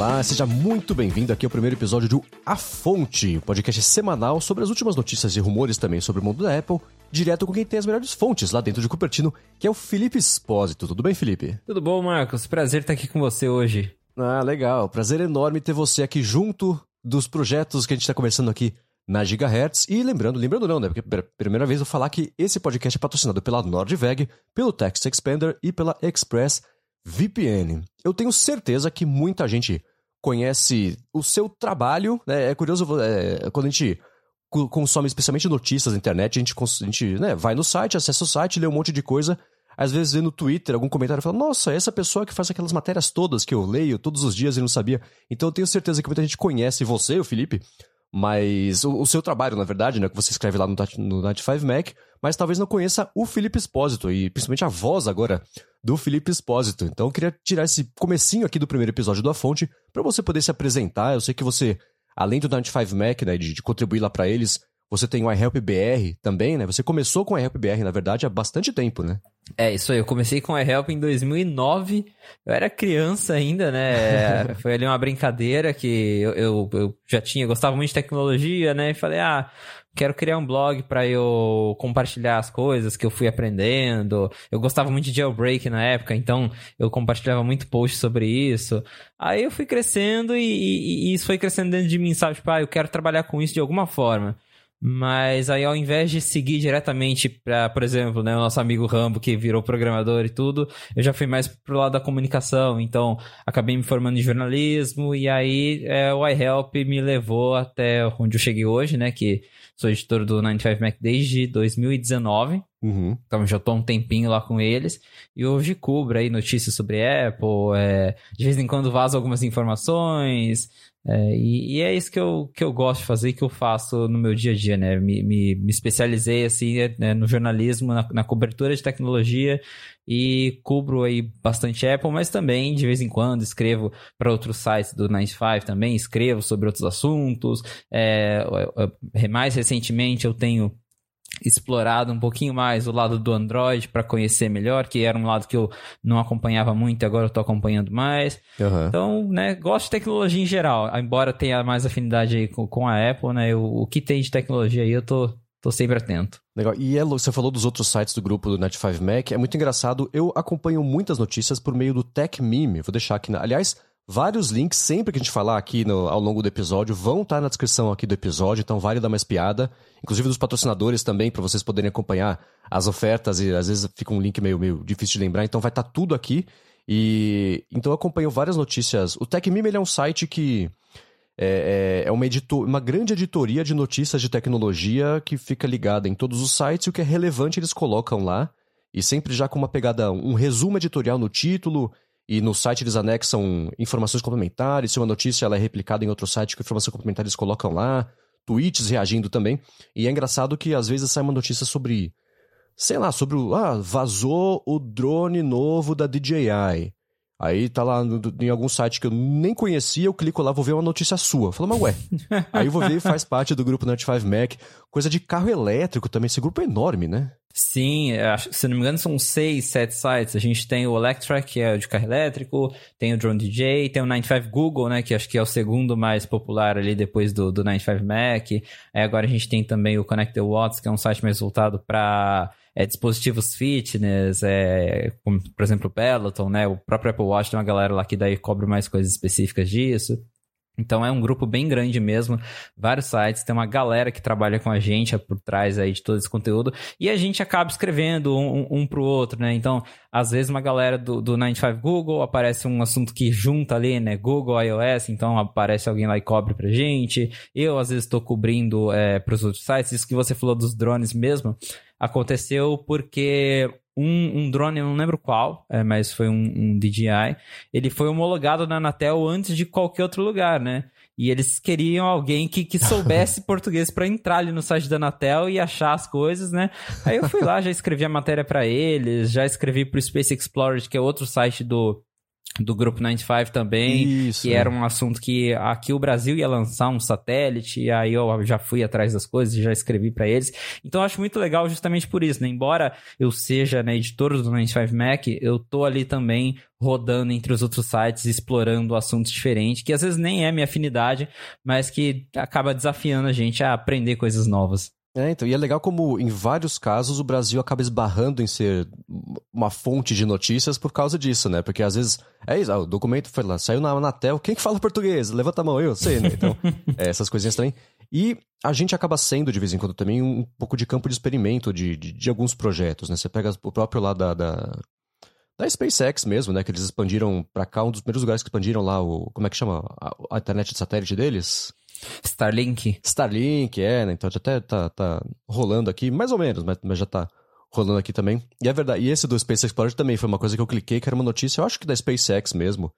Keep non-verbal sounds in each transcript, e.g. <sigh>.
Olá, seja muito bem-vindo aqui ao primeiro episódio do A Fonte, podcast semanal sobre as últimas notícias e rumores também sobre o mundo da Apple, direto com quem tem as melhores fontes lá dentro de Cupertino, que é o Felipe Espósito. Tudo bem, Felipe? Tudo bom, Marcos? Prazer estar aqui com você hoje. Ah, legal. Prazer enorme ter você aqui junto dos projetos que a gente está conversando aqui na Gigahertz. E lembrando, lembrando não, né? Porque primeira vez eu vou falar que esse podcast é patrocinado pela Nordveg, pelo Text Expander e pela Express VPN. Eu tenho certeza que muita gente conhece o seu trabalho, né? É curioso, é, quando a gente consome especialmente notícias na internet, a gente, a gente né, vai no site, acessa o site, lê um monte de coisa, às vezes vê no Twitter algum comentário e fala, nossa, essa pessoa que faz aquelas matérias todas que eu leio todos os dias e não sabia. Então eu tenho certeza que muita gente conhece você, o Felipe, mas o, o, seu trabalho, na verdade, né, que você escreve lá no, no 95Mac, mas talvez não conheça o Felipe Espósito e principalmente a voz agora do Felipe Espósito. Então eu queria tirar esse comecinho aqui do primeiro episódio da Fonte para você poder se apresentar. Eu sei que você, além do 95Mac, né, de, de contribuir lá para eles, você tem o iHelp BR também, né? Você começou com o iHelp BR, na verdade, há bastante tempo, né? É, isso aí. Eu comecei com o iHelp em 2009. Eu era criança ainda, né? <laughs> Foi ali uma brincadeira que eu, eu, eu, já tinha, gostava muito de tecnologia, né? E falei, ah, quero criar um blog para eu compartilhar as coisas que eu fui aprendendo. Eu gostava muito de jailbreak na época, então eu compartilhava muito post sobre isso. Aí eu fui crescendo e, e, e isso foi crescendo dentro de mim, sabe? Tipo, ah, eu quero trabalhar com isso de alguma forma. Mas aí, ao invés de seguir diretamente para, por exemplo, né, o nosso amigo Rambo, que virou programador e tudo, eu já fui mais pro lado da comunicação. Então, acabei me formando em jornalismo e aí é, o iHelp me levou até onde eu cheguei hoje, né? Que sou editor do 95Mac desde 2019. Uhum. Então já tô um tempinho lá com eles. E hoje cubro aí notícias sobre Apple. É, de vez em quando vazo algumas informações. É, e, e, é isso que eu, que eu gosto de fazer e que eu faço no meu dia a dia, né? Me, me, me especializei assim né, no jornalismo, na, na, cobertura de tecnologia e cubro aí bastante Apple, mas também de vez em quando escrevo para outros sites do 95 também, escrevo sobre outros assuntos. É, mais recentemente eu tenho explorado um pouquinho mais o lado do Android para conhecer melhor, que era um lado que eu não acompanhava muito e agora eu tô acompanhando mais. Uhum. Então, né, gosto de tecnologia em geral, embora tenha mais afinidade aí com, com a Apple, né, o, o que tem de tecnologia aí eu tô, tô sempre atento. Legal. E é, você falou dos outros sites do grupo do Net5Mac, é muito engraçado, eu acompanho muitas notícias por meio do Tech Meme, vou deixar aqui, na... aliás... Vários links, sempre que a gente falar aqui no, ao longo do episódio, vão estar na descrição aqui do episódio, então vale dar mais piada. Inclusive dos patrocinadores também, para vocês poderem acompanhar as ofertas e às vezes fica um link meio, meio difícil de lembrar, então vai estar tudo aqui. E então eu acompanho várias notícias. O TechMeme é um site que é, é, é uma, editor, uma grande editoria de notícias de tecnologia que fica ligada em todos os sites e o que é relevante eles colocam lá. E sempre já com uma pegada, um resumo editorial no título e no site eles anexam informações complementares. Se uma notícia ela é replicada em outro site, com informações complementares eles colocam lá. Tweets reagindo também. E é engraçado que às vezes sai uma notícia sobre. Sei lá, sobre o. Ah, vazou o drone novo da DJI. Aí tá lá no, em algum site que eu nem conhecia, eu clico lá, vou ver uma notícia sua. Falo, mas ué. <laughs> Aí eu vou ver faz parte do grupo Nut 5 Mac. Coisa de carro elétrico também. Esse grupo é enorme, né? Sim, acho, se não me engano são seis, sete sites. A gente tem o Electra, que é o de carro elétrico, tem o Drone DJ, tem o 95 Google, né, que acho que é o segundo mais popular ali depois do, do 95 Mac. Aí agora a gente tem também o Connected Watts, que é um site mais voltado para é, dispositivos fitness, é, como, por exemplo o Peloton, né? O próprio Apple Watch tem uma galera lá que daí cobre mais coisas específicas disso. Então é um grupo bem grande mesmo, vários sites, tem uma galera que trabalha com a gente por trás aí de todo esse conteúdo, e a gente acaba escrevendo um, um, um pro outro, né? Então, às vezes uma galera do, do 95 Google aparece um assunto que junta ali, né? Google, iOS, então aparece alguém lá e cobre pra gente. Eu, às vezes, estou cobrindo é, pros outros sites, isso que você falou dos drones mesmo, aconteceu porque um, um, drone, eu não lembro qual, é, mas foi um, um, DJI. Ele foi homologado na Anatel antes de qualquer outro lugar, né? E eles queriam alguém que, que soubesse <laughs> português para entrar ali no site da Anatel e achar as coisas, né? Aí eu fui lá, já escrevi a matéria para eles, já escrevi pro Space Explorer, que é outro site do do grupo 95 também, Isso, que é. era um assunto que aqui o Brasil ia lançar um satélite, e aí eu já fui atrás das coisas e já escrevi para eles. Então eu acho muito legal justamente por isso, né? Embora eu seja né, editor do 95 Mac, eu tô ali também rodando entre os outros sites, explorando assuntos diferentes, que às vezes nem é minha afinidade, mas que acaba desafiando a gente a aprender coisas novas. É, então, e é legal como em vários casos o Brasil acaba esbarrando em ser uma fonte de notícias por causa disso, né? Porque às vezes, é isso, ah, o documento foi lá, saiu na Anatel, quem que fala português? Levanta a mão, eu sei, né? Então, <laughs> é, essas coisinhas também. E a gente acaba sendo, de vez em quando, também um pouco de campo de experimento de, de, de alguns projetos, né? Você pega o próprio lá da, da, da SpaceX mesmo, né? Que eles expandiram pra cá, um dos primeiros lugares que expandiram lá o... Como é que chama? A, a internet de satélite deles? Starlink. Starlink, é, né? Então já até tá, tá rolando aqui, mais ou menos, mas, mas já tá rolando aqui também. E é verdade, e esse do Space Explorer também foi uma coisa que eu cliquei, que era uma notícia, eu acho que da SpaceX mesmo.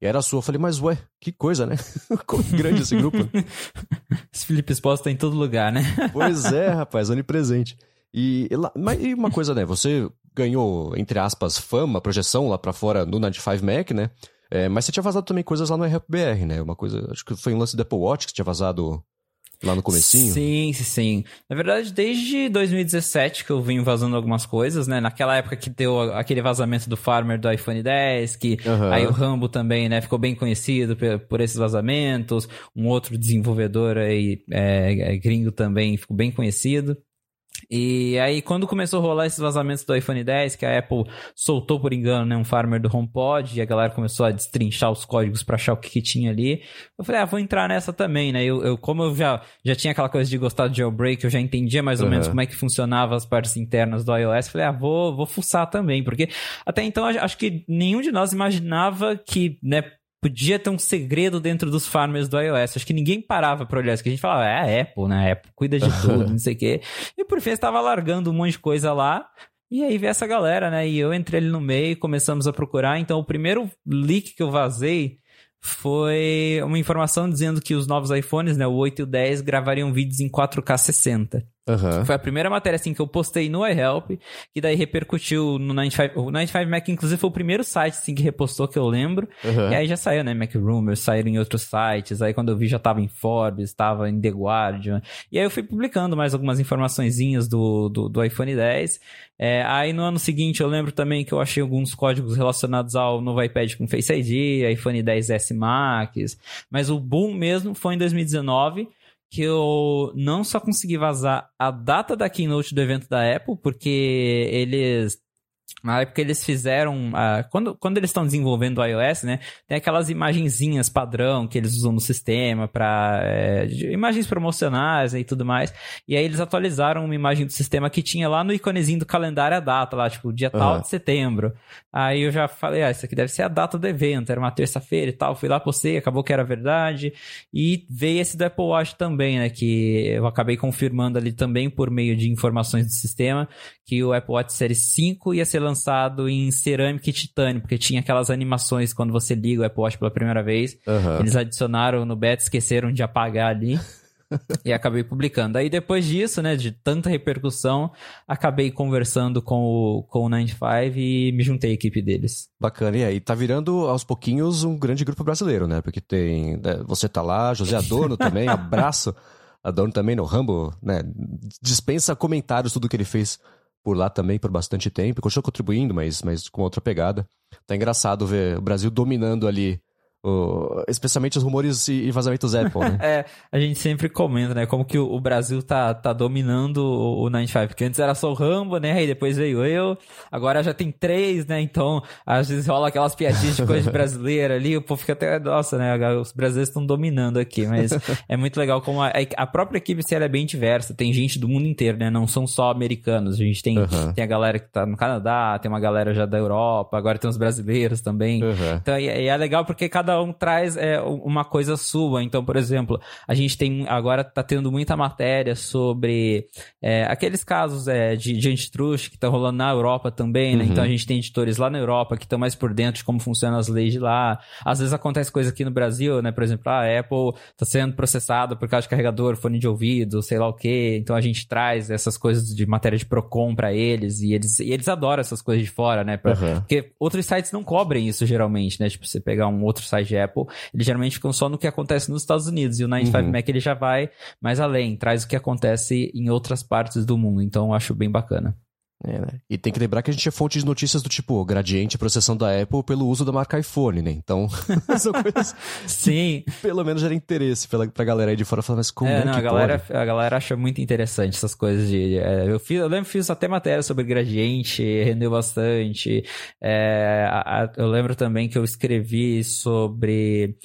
E era a sua, eu falei, mas ué, que coisa, né? <laughs> Como grande esse grupo. <laughs> Esse Felipe Esposa tá em todo lugar, né? <laughs> pois é, rapaz, onipresente. E, e, lá, mas, e uma coisa, né? Você ganhou, entre aspas, fama, projeção lá pra fora no 95 Mac, né? É, mas você tinha vazado também coisas lá no RPBR, né? Uma coisa, acho que foi um lance do Apple Watch que tinha vazado lá no comecinho. Sim, sim, sim. Na verdade, desde 2017 que eu venho vazando algumas coisas, né? Naquela época que deu aquele vazamento do Farmer do iPhone 10, que Aham. aí o Rambo também, né, ficou bem conhecido por, por esses vazamentos. Um outro desenvolvedor aí, é, é, gringo também, ficou bem conhecido. E aí, quando começou a rolar esses vazamentos do iPhone 10, que a Apple soltou por engano, né, um farmer do HomePod, e a galera começou a destrinchar os códigos pra achar o que, que tinha ali, eu falei, ah, vou entrar nessa também, né? Eu, eu como eu já, já tinha aquela coisa de gostar de jailbreak, eu já entendia mais ou Uhum. menos como é que funcionava as partes internas do iOS, falei, ah, vou, vou fuçar também, porque até então acho que nenhum de nós imaginava que, né, podia ter um segredo dentro dos farmers do iOS. Acho que ninguém parava pra olhar isso, que a gente falava, é a Apple, né? A Apple cuida de tudo, <laughs> não sei o quê. E por fim, estava largando um monte de coisa lá. E aí veio essa galera, né? E eu entrei ali no meio, começamos a procurar. Então, o primeiro leak que eu vazei foi uma informação dizendo que os novos iPhones, né, o 8 e o 10, gravariam vídeos em 4K 60. Aham. Foi a primeira matéria assim que eu postei no iHelp, que daí repercutiu no 95, o 95 Mac inclusive foi o primeiro site assim que repostou que eu lembro. Aham. E aí já saiu, né, Mac Rumors, saíram em outros sites. Aí quando eu vi já tava em Forbes, tava em The Guardian. E aí eu fui publicando mais algumas informaçõezinhas do, do, do iPhone 10. É, aí no ano seguinte eu lembro também que eu achei alguns códigos relacionados ao novo iPad com Face ID, iPhone 10S Max. Mas o boom mesmo foi em 2019 que eu não só consegui vazar a data da keynote do evento da Apple, porque eles na época eles fizeram. ah, quando, quando eles estão desenvolvendo o iOS, né? Tem aquelas imagenzinhas padrão que eles usam no sistema para imagens promocionais né, e tudo mais. E aí eles atualizaram uma imagem do sistema que tinha lá no iconezinho do calendário a data, lá, tipo, dia tal de setembro. Aí eu já falei, ah, isso aqui deve ser a data do evento, era uma terça-feira e tal. Fui lá, postei, acabou que era verdade. E veio esse do Apple Watch também, né? Que eu acabei confirmando ali também por meio de informações do sistema que o Apple Watch Série 5 ia ser lançado em cerâmica e titânio, porque tinha aquelas animações quando você liga o Apple Watch pela primeira vez. Aham. Eles adicionaram no beta, esqueceram de apagar ali. <laughs> e acabei publicando. Aí depois disso, né, de tanta repercussão, acabei conversando com o, com o 95 e me juntei à equipe deles. Bacana, e aí tá virando aos pouquinhos um grande grupo brasileiro, né? Porque tem. né, Você tá lá, José Adorno <laughs> também, abraço. Adorno também no Rambo, né? Dispensa comentários tudo que ele fez por lá também por bastante tempo. Continua contribuindo, mas, mas com outra pegada. Tá engraçado ver o Brasil dominando ali. O- especialmente os rumores e, e vazamentos Apple, né? <laughs> É, a gente sempre comenta, né, como que o, o Brasil tá, tá dominando o, o 95, porque antes era só o Rambo, né, aí depois veio eu, agora já tem três, né, então às vezes rola aquelas piadinhas de coisa brasileira ali, o povo fica até, nossa, né, os brasileiros estão dominando aqui, mas é muito legal como a, a própria equipe se é bem diversa, tem gente do mundo inteiro, né, não são só americanos, a gente tem, Aham. tem a galera que tá no Canadá, tem uma galera já da Europa, agora tem os brasileiros também, Aham. então, e, e é legal porque cada cada um traz é, uma coisa sua. Então, por exemplo, a gente tem agora tá tendo muita matéria sobre é, aqueles casos é, de, de antitruste que estão rolando na Europa também, né? Então a uhum. gente tem editores lá na Europa que estão mais por dentro de como funcionam as leis de lá. Às vezes acontece coisa aqui no Brasil, né? Por exemplo, a Apple está sendo processada por causa de carregador, fone de ouvido, sei lá o quê. Então a gente traz essas coisas de matéria de Procon para eles e eles, e eles adoram essas coisas de fora, né? Pra, uhum. Porque outros sites não cobrem isso geralmente, né? Tipo, você pegar um outro site de Apple, eles geralmente ficam só no que acontece nos Estados Unidos e o 95 uhum. Mac ele já vai mais além, traz o que acontece em outras partes do mundo. Então eu acho bem bacana. É, né? E tem que lembrar que a gente é fonte de notícias do tipo gradiente processão da Apple pelo uso da marca iPhone, né? Então, <laughs> são coisas. Sim. Pelo menos gera interesse pela, pra galera aí de fora falar, mas como é, é não, que a galera, pode? A galera acha muito interessante essas coisas de. É, eu, fiz, eu lembro que fiz até matéria sobre gradiente, rendeu bastante. É, a, a, eu lembro também que eu escrevi sobre.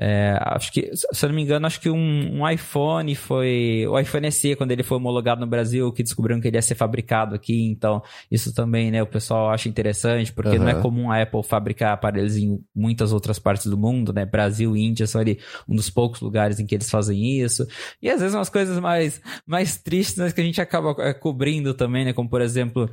É, acho que, se eu não me engano, acho que um, um, iPhone foi. O iPhone SE, quando ele foi homologado no Brasil, que descobriram que ele ia ser fabricado aqui. Então, isso também, né, o pessoal acha interessante, porque uhum. não é comum a Apple fabricar aparelhos em muitas outras partes do mundo, né? Brasil e Índia são ali um dos poucos lugares em que eles fazem isso. E às vezes umas coisas mais, mais tristes né, que a gente acaba é, cobrindo também, né? Como por exemplo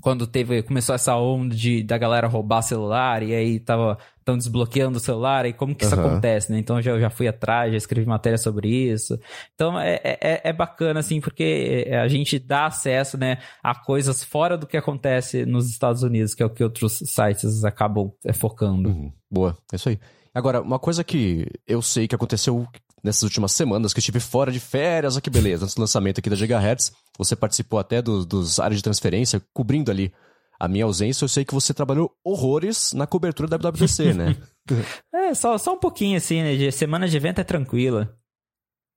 quando teve começou essa onda de da galera roubar celular e aí tava tão desbloqueando o celular e como que isso uhum. acontece, né? Então já já fui atrás, já escrevi matéria sobre isso. Então é, é, é bacana assim porque a gente dá acesso, né, a coisas fora do que acontece nos Estados Unidos, que é o que outros sites acabam é, focando. Uhum. Boa, é isso aí. Agora, uma coisa que eu sei que aconteceu nessas últimas semanas, que estive fora de férias, olha que beleza, antes do lançamento aqui da Gigahertz, você participou até do, dos áreas de transferência, cobrindo ali a minha ausência, eu sei que você trabalhou horrores na cobertura da WWDC, né? <laughs> é, só, só um pouquinho assim, né? De semana de evento é tranquila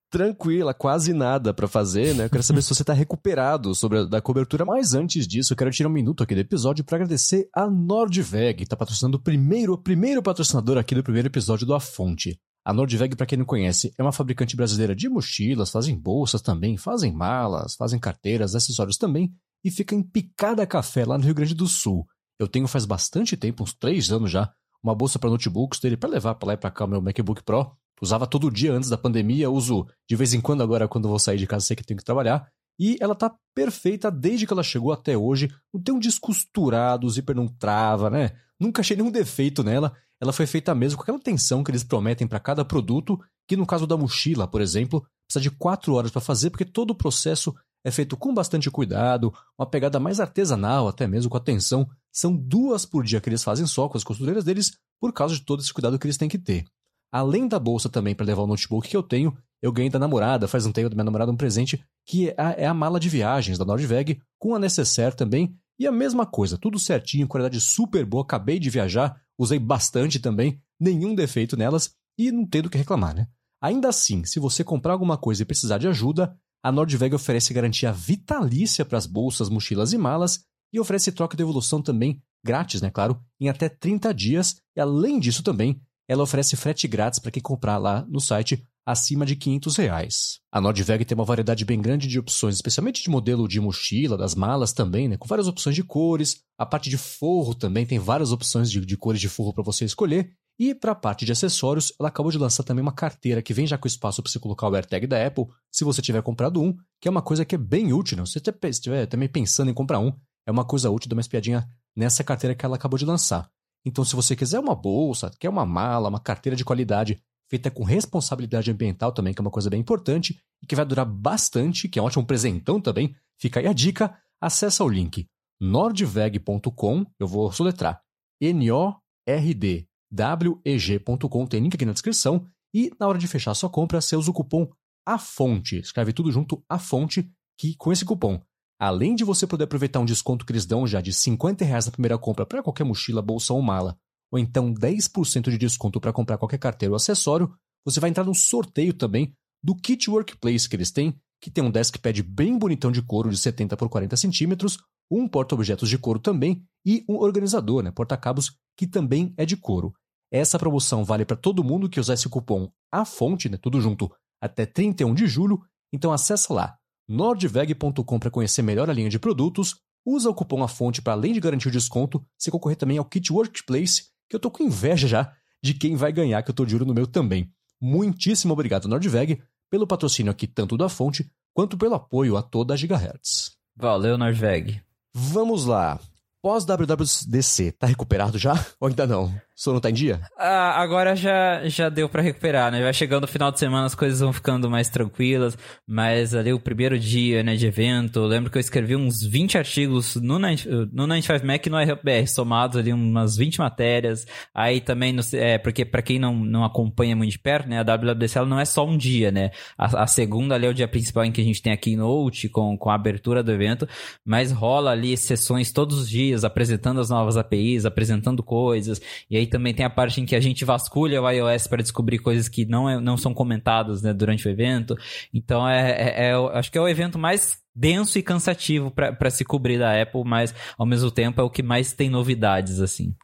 tranquila, quase nada para fazer, né? Eu quero saber se você tá recuperado sobre a da cobertura, mas antes disso, eu quero tirar um minuto aqui do episódio para agradecer a Nordveg, que tá patrocinando o primeiro, o primeiro patrocinador aqui do primeiro episódio do A Fonte. A Nordveg, para quem não conhece, é uma fabricante brasileira de mochilas, fazem bolsas também, fazem malas, fazem carteiras, acessórios também, e fica em Picada Café, lá no Rio Grande do Sul. Eu tenho faz bastante tempo, uns três anos já, uma bolsa para notebooks dele para levar para lá e para cá o meu MacBook Pro, Usava todo dia antes da pandemia, uso de vez em quando agora quando vou sair de casa sei que tenho que trabalhar. E ela tá perfeita desde que ela chegou até hoje. Não tem um descosturado, o zíper não trava, né? Nunca achei nenhum defeito nela. Ela foi feita mesmo com aquela atenção que eles prometem para cada produto, que no caso da mochila, por exemplo, precisa de 4 horas para fazer, porque todo o processo é feito com bastante cuidado, uma pegada mais artesanal, até mesmo com atenção. São duas por dia que eles fazem só com as costureiras deles, por causa de todo esse cuidado que eles têm que ter. Além da bolsa também para levar o notebook que eu tenho, eu ganhei da namorada, faz um tempo da minha namorada um presente, que é a, é a mala de viagens da Nordveg, com a necessaire também, e a mesma coisa, tudo certinho, qualidade super boa, acabei de viajar, usei bastante também, nenhum defeito nelas, e não tem do que reclamar, né? Ainda assim, se você comprar alguma coisa e precisar de ajuda, a Nordveg oferece garantia vitalícia para as bolsas, mochilas e malas, e oferece troca de devolução também, grátis, né, claro, em até 30 dias, e além disso também, ela oferece frete grátis para quem comprar lá no site acima de 500 reais. A Nordveg tem uma variedade bem grande de opções, especialmente de modelo de mochila, das malas também, né, com várias opções de cores. A parte de forro também tem várias opções de, de cores de forro para você escolher. E para a parte de acessórios, ela acabou de lançar também uma carteira que vem já com espaço para você colocar o AirTag da Apple, se você tiver comprado um, que é uma coisa que é bem útil. Né? Se você estiver também pensando em comprar um, é uma coisa útil, dar uma espiadinha nessa carteira que ela acabou de lançar. Então, se você quiser uma bolsa, quer uma mala, uma carteira de qualidade, feita com responsabilidade ambiental também, que é uma coisa bem importante e que vai durar bastante, que é um ótimo presentão também, fica aí a dica. Acesse o link nordveg.com, eu vou soletrar, N-O-R-D-W-E-G.com, tem link aqui na descrição, e na hora de fechar sua compra, você usa o cupom AFONTE, escreve tudo junto, AFONTE, que com esse cupom Além de você poder aproveitar um desconto que eles dão já de 50 reais na primeira compra para qualquer mochila, bolsa ou mala, ou então 10% de desconto para comprar qualquer carteira ou acessório, você vai entrar no sorteio também do Kit Workplace que eles têm, que tem um deskpad bem bonitão de couro de 70 por 40 centímetros, um porta-objetos de couro também e um organizador, né, porta-cabos, que também é de couro. Essa promoção vale para todo mundo que usar esse cupom A Fonte, né, tudo junto, até 31 de julho, então acessa lá nordveg.com para conhecer melhor a linha de produtos, usa o cupom A Fonte para além de garantir o desconto, se concorrer também ao Kit Workplace, que eu tô com inveja já de quem vai ganhar, que eu tô de olho no meu também. Muitíssimo obrigado, Nordveg, pelo patrocínio aqui tanto da fonte quanto pelo apoio a toda a Gigahertz. Valeu, Nordveg. Vamos lá. Pós-WWDC, tá recuperado já? Ou ainda não? Sono tá em dia? Ah, agora já, já deu para recuperar, né? Vai chegando o final de semana, as coisas vão ficando mais tranquilas, mas ali o primeiro dia, né, de evento, eu lembro que eu escrevi uns 20 artigos no, 90, no 95 Mac e no RBR, somados ali umas 20 matérias, aí também, no, é, porque para quem não, não acompanha muito de perto, né, a WWDC ela não é só um dia, né? A, a, segunda ali é o dia principal em que a gente tem a Keynote com, com a abertura do evento, mas rola ali sessões todos os dias, apresentando as novas APIs, apresentando coisas, e aí também tem a parte em que a gente vasculha o iOS para descobrir coisas que não, é, não são comentadas né, durante o evento. Então, é, é, é, acho que é o evento mais denso e cansativo para se cobrir da Apple, mas ao mesmo tempo é o que mais tem novidades, assim.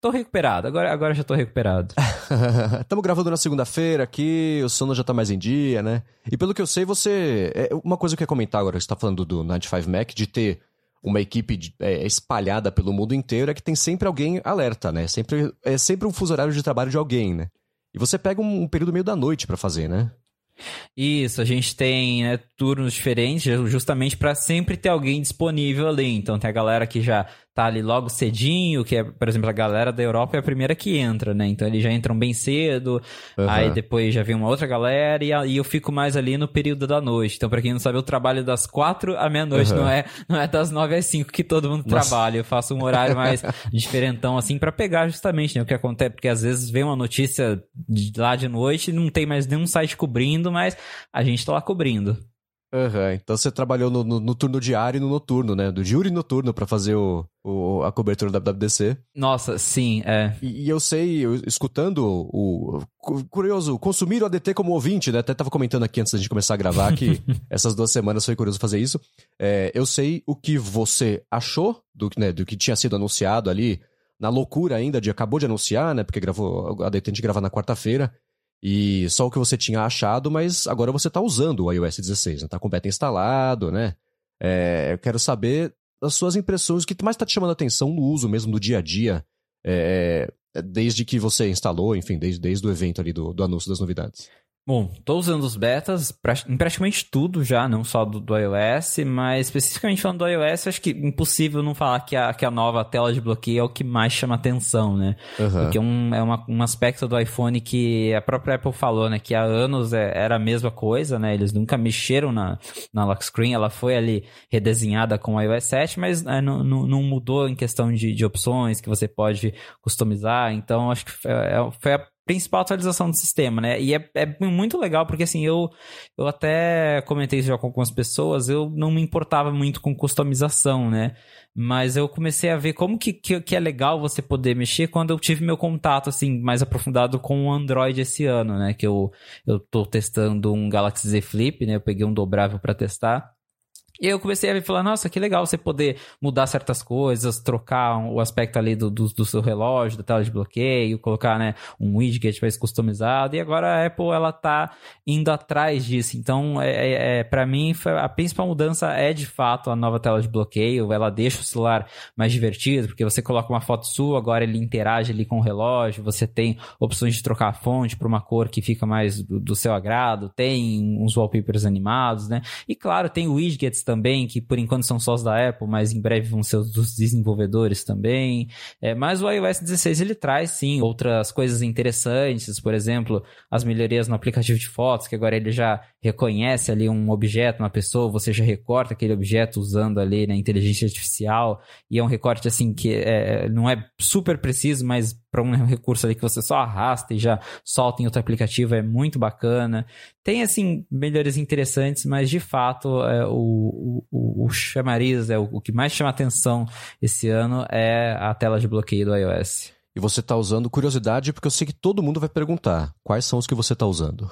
Tô recuperado, agora, agora já tô recuperado. <laughs> Estamos gravando na segunda-feira aqui, o sono já tá mais em dia, né? E pelo que eu sei, você. É, uma coisa que eu ia comentar agora, você tá falando do 95 Mac, de ter uma equipe é, espalhada pelo mundo inteiro é que tem sempre alguém alerta, né? Sempre, é sempre um fuso horário de trabalho de alguém, né? E você pega um, um período meio da noite para fazer, né? Isso, a gente tem né, turnos diferentes, justamente para sempre ter alguém disponível ali. Então tem a galera que já tá ali logo cedinho, que é, por exemplo, a galera da Europa é a primeira que entra, né? Então eles já entram bem cedo, uhum. aí depois já vem uma outra galera e aí eu fico mais ali no período da noite. Então, para quem não sabe, eu trabalho das quatro à meia-noite, uhum. não, é, não é das nove às cinco que todo mundo Nossa. trabalha. Eu faço um horário mais <laughs> diferentão, assim, para pegar justamente né, o que acontece, porque às vezes vem uma notícia de lá de noite e não tem mais nenhum site cobrindo, mas a gente tá lá cobrindo. Uhum. Então você trabalhou no, no, no, turno diário e no noturno, né? Do júri noturno para fazer o, o, a cobertura da WWDC. Nossa, sim, é. E, e eu sei, eu, escutando o, o, Curioso, consumir o ADT como ouvinte, né? Até tava comentando aqui antes da gente começar a gravar que <laughs> essas duas semanas foi curioso fazer isso. É, eu sei o que você achou do, né, do que tinha sido anunciado ali, na loucura ainda de acabou de anunciar, né? Porque gravou, a ADT a gente grava na quarta-feira. E só o que você tinha achado, mas agora você está usando o iOS 16, né? Tá com beta instalado, né? É, eu quero saber as suas impressões, o que mais está te chamando a atenção no uso mesmo do dia a dia, é, é, desde que você instalou, enfim, desde, desde o evento ali do, do anúncio das novidades. Bom, estou usando os betas em praticamente tudo já, não só do, do, iOS, mas especificamente falando do iOS, acho que impossível não falar que a, que a nova tela de bloqueio é o que mais chama atenção, né? Uhum. Porque é, um, é uma, um aspecto do iPhone que a própria Apple falou, né? Que há anos é, era a mesma coisa, né? Eles nunca mexeram na, na lock screen, ela foi ali redesenhada com o iOS 7, mas é, não, não, não, mudou em questão de, de opções que você pode customizar. Então, acho que foi, é, foi a principal atualização do sistema, né? E é, é muito legal porque, assim, eu, eu até comentei isso já com algumas pessoas, eu não me importava muito com customização, né? Mas eu comecei a ver como que, que, que, é legal você poder mexer quando eu tive meu contato, assim, mais aprofundado com o Android esse ano, né? Que eu, eu tô testando um Galaxy Z Flip, né? Eu peguei um dobrável para testar. E eu comecei a falar, nossa, que legal você poder mudar certas coisas, trocar o aspecto ali do, do, do, seu relógio, da tela de bloqueio, colocar, né, um widget mais customizado. E agora a Apple, ela tá indo atrás disso. Então, é, é, é para mim, a principal mudança é, de fato, a nova tela de bloqueio. Ela deixa o celular mais divertido, porque você coloca uma foto sua, agora ele interage ali com o relógio, você tem opções de trocar a fonte para uma cor que fica mais do, do seu agrado, tem uns wallpapers animados, né? E, claro, tem widgets também, que por enquanto são só os da Apple, mas em breve vão ser os dos desenvolvedores também. É, mas o iOS 16 ele traz sim outras coisas interessantes, por exemplo, as melhorias no aplicativo de fotos, que agora ele já reconhece ali um objeto, uma pessoa, você já recorta aquele objeto usando ali na né, inteligência artificial, e é um recorte assim que é, não é super preciso, mas para um recurso ali que você só arrasta e já solta em outro aplicativo, é muito bacana. Tem, assim, melhorias interessantes, mas de fato é, o, o, o chamariz, é, o, o que mais chama atenção esse ano é a tela de bloqueio do iOS. Você está usando curiosidade, porque eu sei que todo mundo vai perguntar quais são os que você está usando.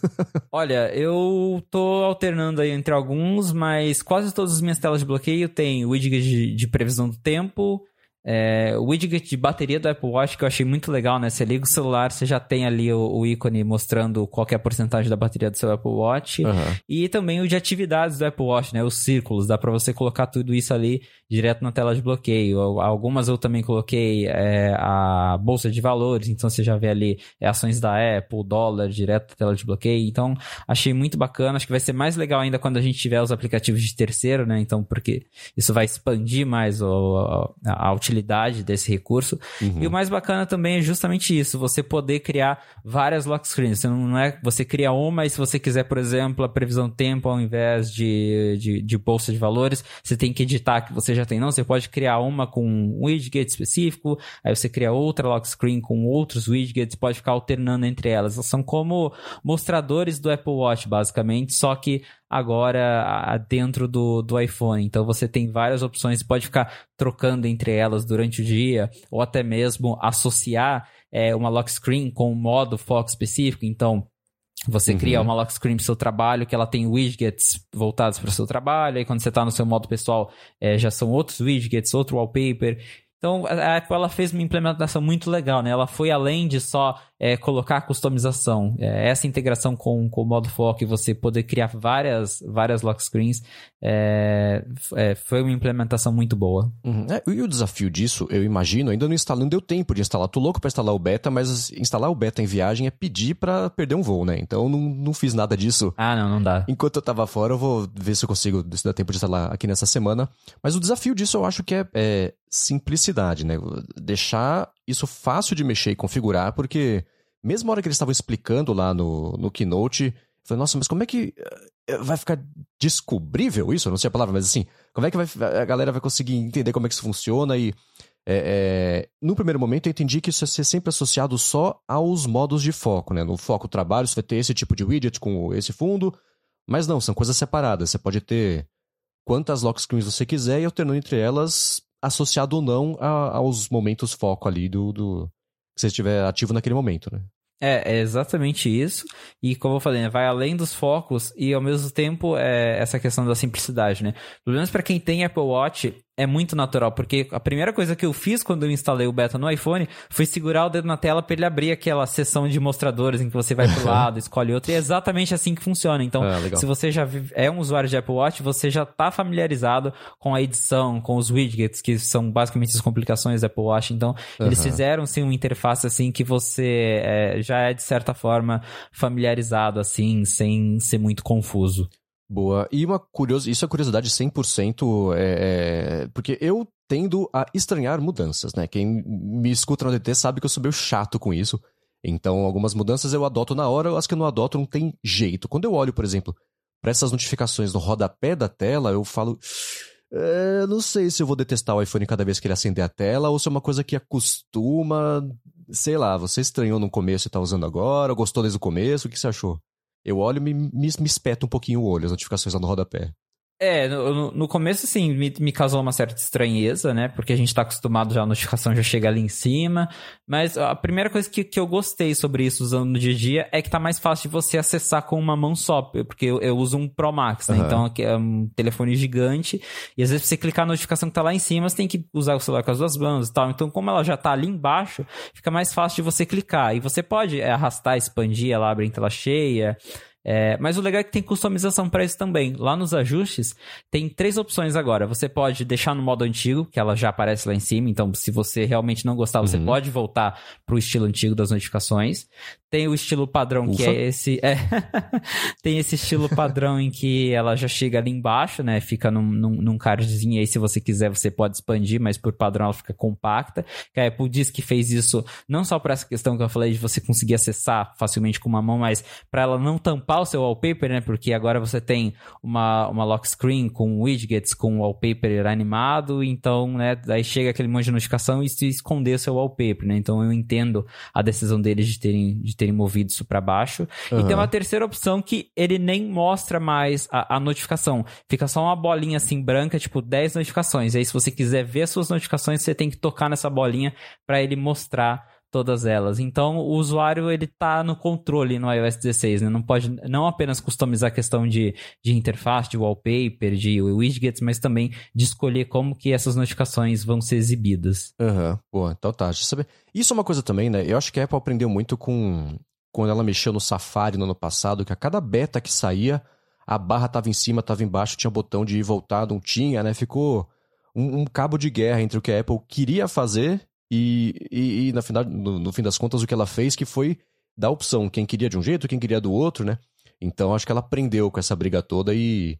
<laughs> Olha, eu tô alternando aí entre alguns, mas quase todas as minhas telas de bloqueio têm widget de, de previsão do tempo, É, o widget de bateria do Apple Watch que eu achei muito legal, né? Você liga o celular, você já tem ali o, o ícone mostrando qual é a porcentagem da bateria do seu Apple Watch. Uhum. E também o de atividades do Apple Watch, né? Os círculos, dá para você colocar tudo isso ali direto na tela de bloqueio. Algumas eu também coloquei é, a bolsa de valores, então você já vê ali é, ações da Apple, dólar, direto na tela de bloqueio. Então, achei muito bacana. Acho que vai ser mais legal ainda quando a gente tiver os aplicativos de terceiro, né? Então, porque isso vai expandir mais o, a, a utilidade desse recurso. Uhum. E o mais bacana também é justamente isso, você poder criar várias lock screens. Você não é, você cria uma e se você quiser, por exemplo, a previsão tempo ao invés de, de, de bolsa de valores, você tem que editar que você já tem. Não, você pode criar uma com um widget específico, aí você cria outra lock screen com outros widgets, pode ficar alternando entre elas. Elas são como mostradores do Apple Watch, basicamente, só que agora dentro do, do iPhone. Então você tem várias opções, pode ficar trocando entre elas durante o dia, ou até mesmo associar é, uma lock screen com um modo foco específico. Então, você uhum. cria uma lock screen para o seu trabalho, que ela tem widgets voltados para o seu trabalho, aí quando você está no seu modo pessoal, é, já são outros widgets, outro wallpaper. Então, a Apple ela fez uma implementação muito legal, né? Ela foi além de só é, colocar customização. É, essa integração com, com o modo foco e você poder criar várias, várias lock screens é, é foi uma implementação muito boa. Uhum. É, e o desafio disso, eu imagino, ainda não instalando, deu tempo de instalar. Tô louco para instalar o beta, mas instalar o beta em viagem é pedir para perder um voo, né? Então, não, não fiz nada disso. Ah, não, não dá. Enquanto eu tava fora, eu vou ver se eu consigo, se dá tempo de instalar aqui nessa semana. Mas o desafio disso eu acho que é, é simplicidade, né? Deixar isso fácil de mexer e configurar, porque mesmo a hora que eles estavam explicando lá no, no Keynote, eu falei, nossa, mas como é que eh, vai ficar descobrível isso? Eu não sei a palavra, mas assim, como é que vai, a galera vai conseguir entender como é que isso funciona e é, é, no primeiro momento eu entendi que isso ia ser sempre associado só aos modos de foco, né? No foco trabalho você vai ter esse tipo de widget com esse fundo, mas não, são coisas separadas. Você pode ter quantas lock screens você quiser e alternando entre elas associado ou não a, aos momentos foco ali do, do que você estiver ativo naquele momento, né? É, é exatamente isso. E como eu falei, né, vai além dos focos e ao mesmo tempo é essa questão da simplicidade, né? Pelo menos para quem tem Apple Watch, é muito natural, porque a primeira coisa que eu fiz quando eu instalei o beta no iPhone foi segurar o dedo na tela para ele abrir aquela seção de mostradores em que você vai pro lado, escolhe outro, e é exatamente assim que funciona. Então, é, se você já é um usuário de Apple Watch, você já está familiarizado com a edição, com os widgets, que são basicamente as complicações da Apple Watch. Então, uhum. eles fizeram sim uma interface assim que você é, já é de certa forma familiarizado assim, sem ser muito confuso. Boa. E uma curiosidade, isso é curiosidade 100%, é, é, porque eu tendo a estranhar mudanças, né? Quem me escuta no DT sabe que eu sou meio chato com isso. Então, algumas mudanças eu adoto na hora, as que eu não adoto não tem jeito. Quando eu olho, por exemplo, para essas notificações no rodapé da tela, eu falo. É, não sei se eu vou detestar o iPhone cada vez que ele acender a tela ou se é uma coisa que acostuma. Sei lá, você estranhou no começo e tá usando agora, gostou desde o começo, o que você achou? Eu olho e me, me, me espeta um pouquinho o olho, as notificações lá no rodapé. É, no, no começo, sim, me, me, causou uma certa estranheza, né? Porque a gente tá acostumado já, a notificação já chega ali em cima. Mas a primeira coisa que, que eu gostei sobre isso usando no dia a dia é que tá mais fácil de você acessar com uma mão só. Porque eu, eu uso um Pro Max, né? Uhum. Então é um telefone gigante. E às vezes, pra você clicar na notificação que tá lá em cima, você tem que usar o celular com as duas mãos e tal. Então, como ela já tá ali embaixo, fica mais fácil de você clicar. E você pode é, arrastar, expandir, ela abre em tela cheia. É, mas o legal é que tem customização para isso também. Lá nos ajustes, tem três opções agora. Você pode deixar no modo antigo, que ela já aparece lá em cima. Então, se você realmente não gostar, você uhum. pode voltar para o estilo antigo das notificações. Tem o estilo padrão, Ufa. que é esse. É, <laughs> tem esse estilo padrão em que ela já chega ali embaixo, né? Fica num, num, num cardzinho. Aí, se você quiser, você pode expandir, mas por padrão ela fica compacta. Que a Apple diz que fez isso não só para essa questão que eu falei de você conseguir acessar facilmente com uma mão, mas para ela não tampar o seu wallpaper, né? Porque agora você tem uma, uma lock screen com widgets, com wallpaper animado. Então, né? Daí chega aquele monte de notificação e se esconder o seu wallpaper, né? Então, eu entendo a decisão deles de terem. De terem movido isso para baixo. Uhum. E tem uma terceira opção que ele nem mostra mais a, a, notificação. Fica só uma bolinha assim branca, tipo 10 notificações. E aí, se você quiser ver as suas notificações, você tem que tocar nessa bolinha para ele mostrar todas elas. Então, o usuário ele tá no controle no iOS 16, né? Não pode não apenas customizar a questão de, de interface, de wallpaper, de widgets, mas também de escolher como que essas notificações vão ser exibidas. Aham, uhum. Então tá, deixa saber. Isso é uma coisa também, né? Eu acho que a Apple aprendeu muito com quando ela mexeu no Safari no ano passado, que a cada beta que saía, a barra tava em cima, tava embaixo, tinha botão de ir voltar, não tinha, né? Ficou um, um cabo de guerra entre o que a Apple queria fazer e, e, e na final, no, no, fim das contas, o que ela fez, que foi dar opção. Quem queria de um jeito, quem queria do outro, né? Então acho que ela aprendeu com essa briga toda e,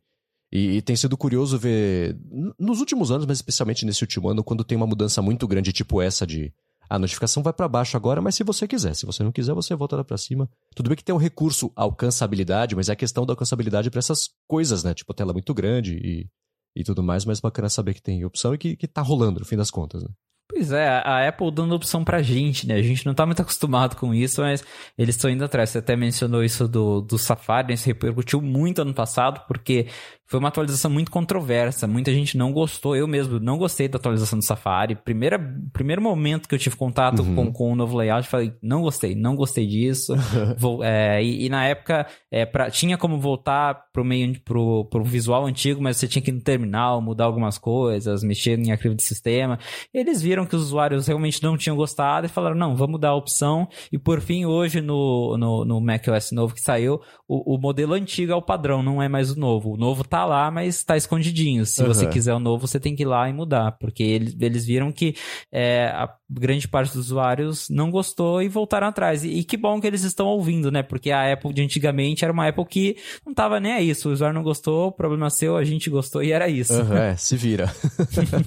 e, e, tem sido curioso ver, nos últimos anos, mas especialmente nesse último ano, quando tem uma mudança muito grande, tipo essa de a notificação vai para baixo agora, mas se você quiser, se você não quiser, você volta lá para cima. Tudo bem que tem um recurso alcançabilidade, mas é a questão da alcançabilidade para essas coisas, né? Tipo tela muito grande e, e tudo mais, mas bacana saber que tem opção e que, que tá rolando no fim das contas, né? Pois é, a Apple dando opção pra gente, né? A gente não tá muito acostumado com isso, mas eles estão indo atrás. Você até mencionou isso do, do Safari, né? Isso repercutiu muito ano passado, porque foi uma atualização muito controversa. Muita gente não gostou. Eu mesmo não gostei da atualização do Safari. Primeira, primeiro momento que eu tive contato uhum. com, com o novo layout, falei, não gostei, não gostei disso. <laughs> Vou, é, e, e, na época é, pra, tinha como voltar pro meio pro, pro visual antigo, mas você tinha que ir no terminal, mudar algumas coisas, mexer em arquivo de sistema. Eles viram que os usuários realmente não tinham gostado e falaram, não, vamos dar a opção. E por fim, hoje no, no, no macOS novo que saiu, o, o modelo antigo é o padrão, não é mais o novo. O novo tá lá, mas tá escondidinho. Se uhum. você quiser o novo, você tem que ir lá e mudar, porque eles, eles viram que é, a grande parte dos usuários não gostou e voltaram atrás. E, e, que bom que eles estão ouvindo, né? Porque a Apple de antigamente era uma Apple que não tava nem aí. Se o usuário não gostou, o problema é seu, a gente gostou e era isso. Uhum, <laughs> é, se vira.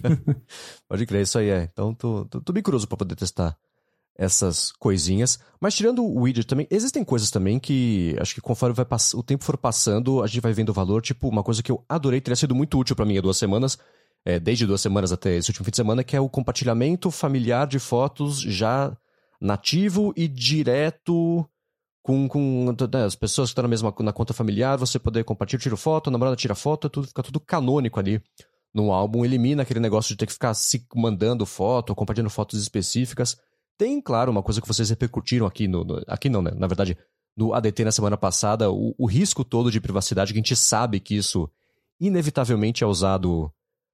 <laughs> Pode crer, isso aí é. Então, tô, tô, tô bem curioso pra poder testar essas coisinhas. Mas tirando o widget também, existem coisas também que acho que conforme vai o tempo for passando, a gente vai vendo o valor. Tipo, uma coisa que eu adorei, teria sido muito útil para mim há duas semanas, é, desde duas semanas até esse último fim de semana, que é o compartilhamento familiar de fotos já nativo e direto com, com né, as pessoas que estão na mesma na conta familiar, você poder compartilhar, tira foto, a namorada tira foto, tudo, fica tudo canônico ali no álbum, elimina aquele negócio de ter que ficar se mandando foto, compartilhando fotos específicas. Tem, claro, uma coisa que vocês repercutiram aqui no. no aqui não, né? Na verdade, no ADT na semana passada, o, o, risco todo de privacidade, que a gente sabe que isso inevitavelmente é usado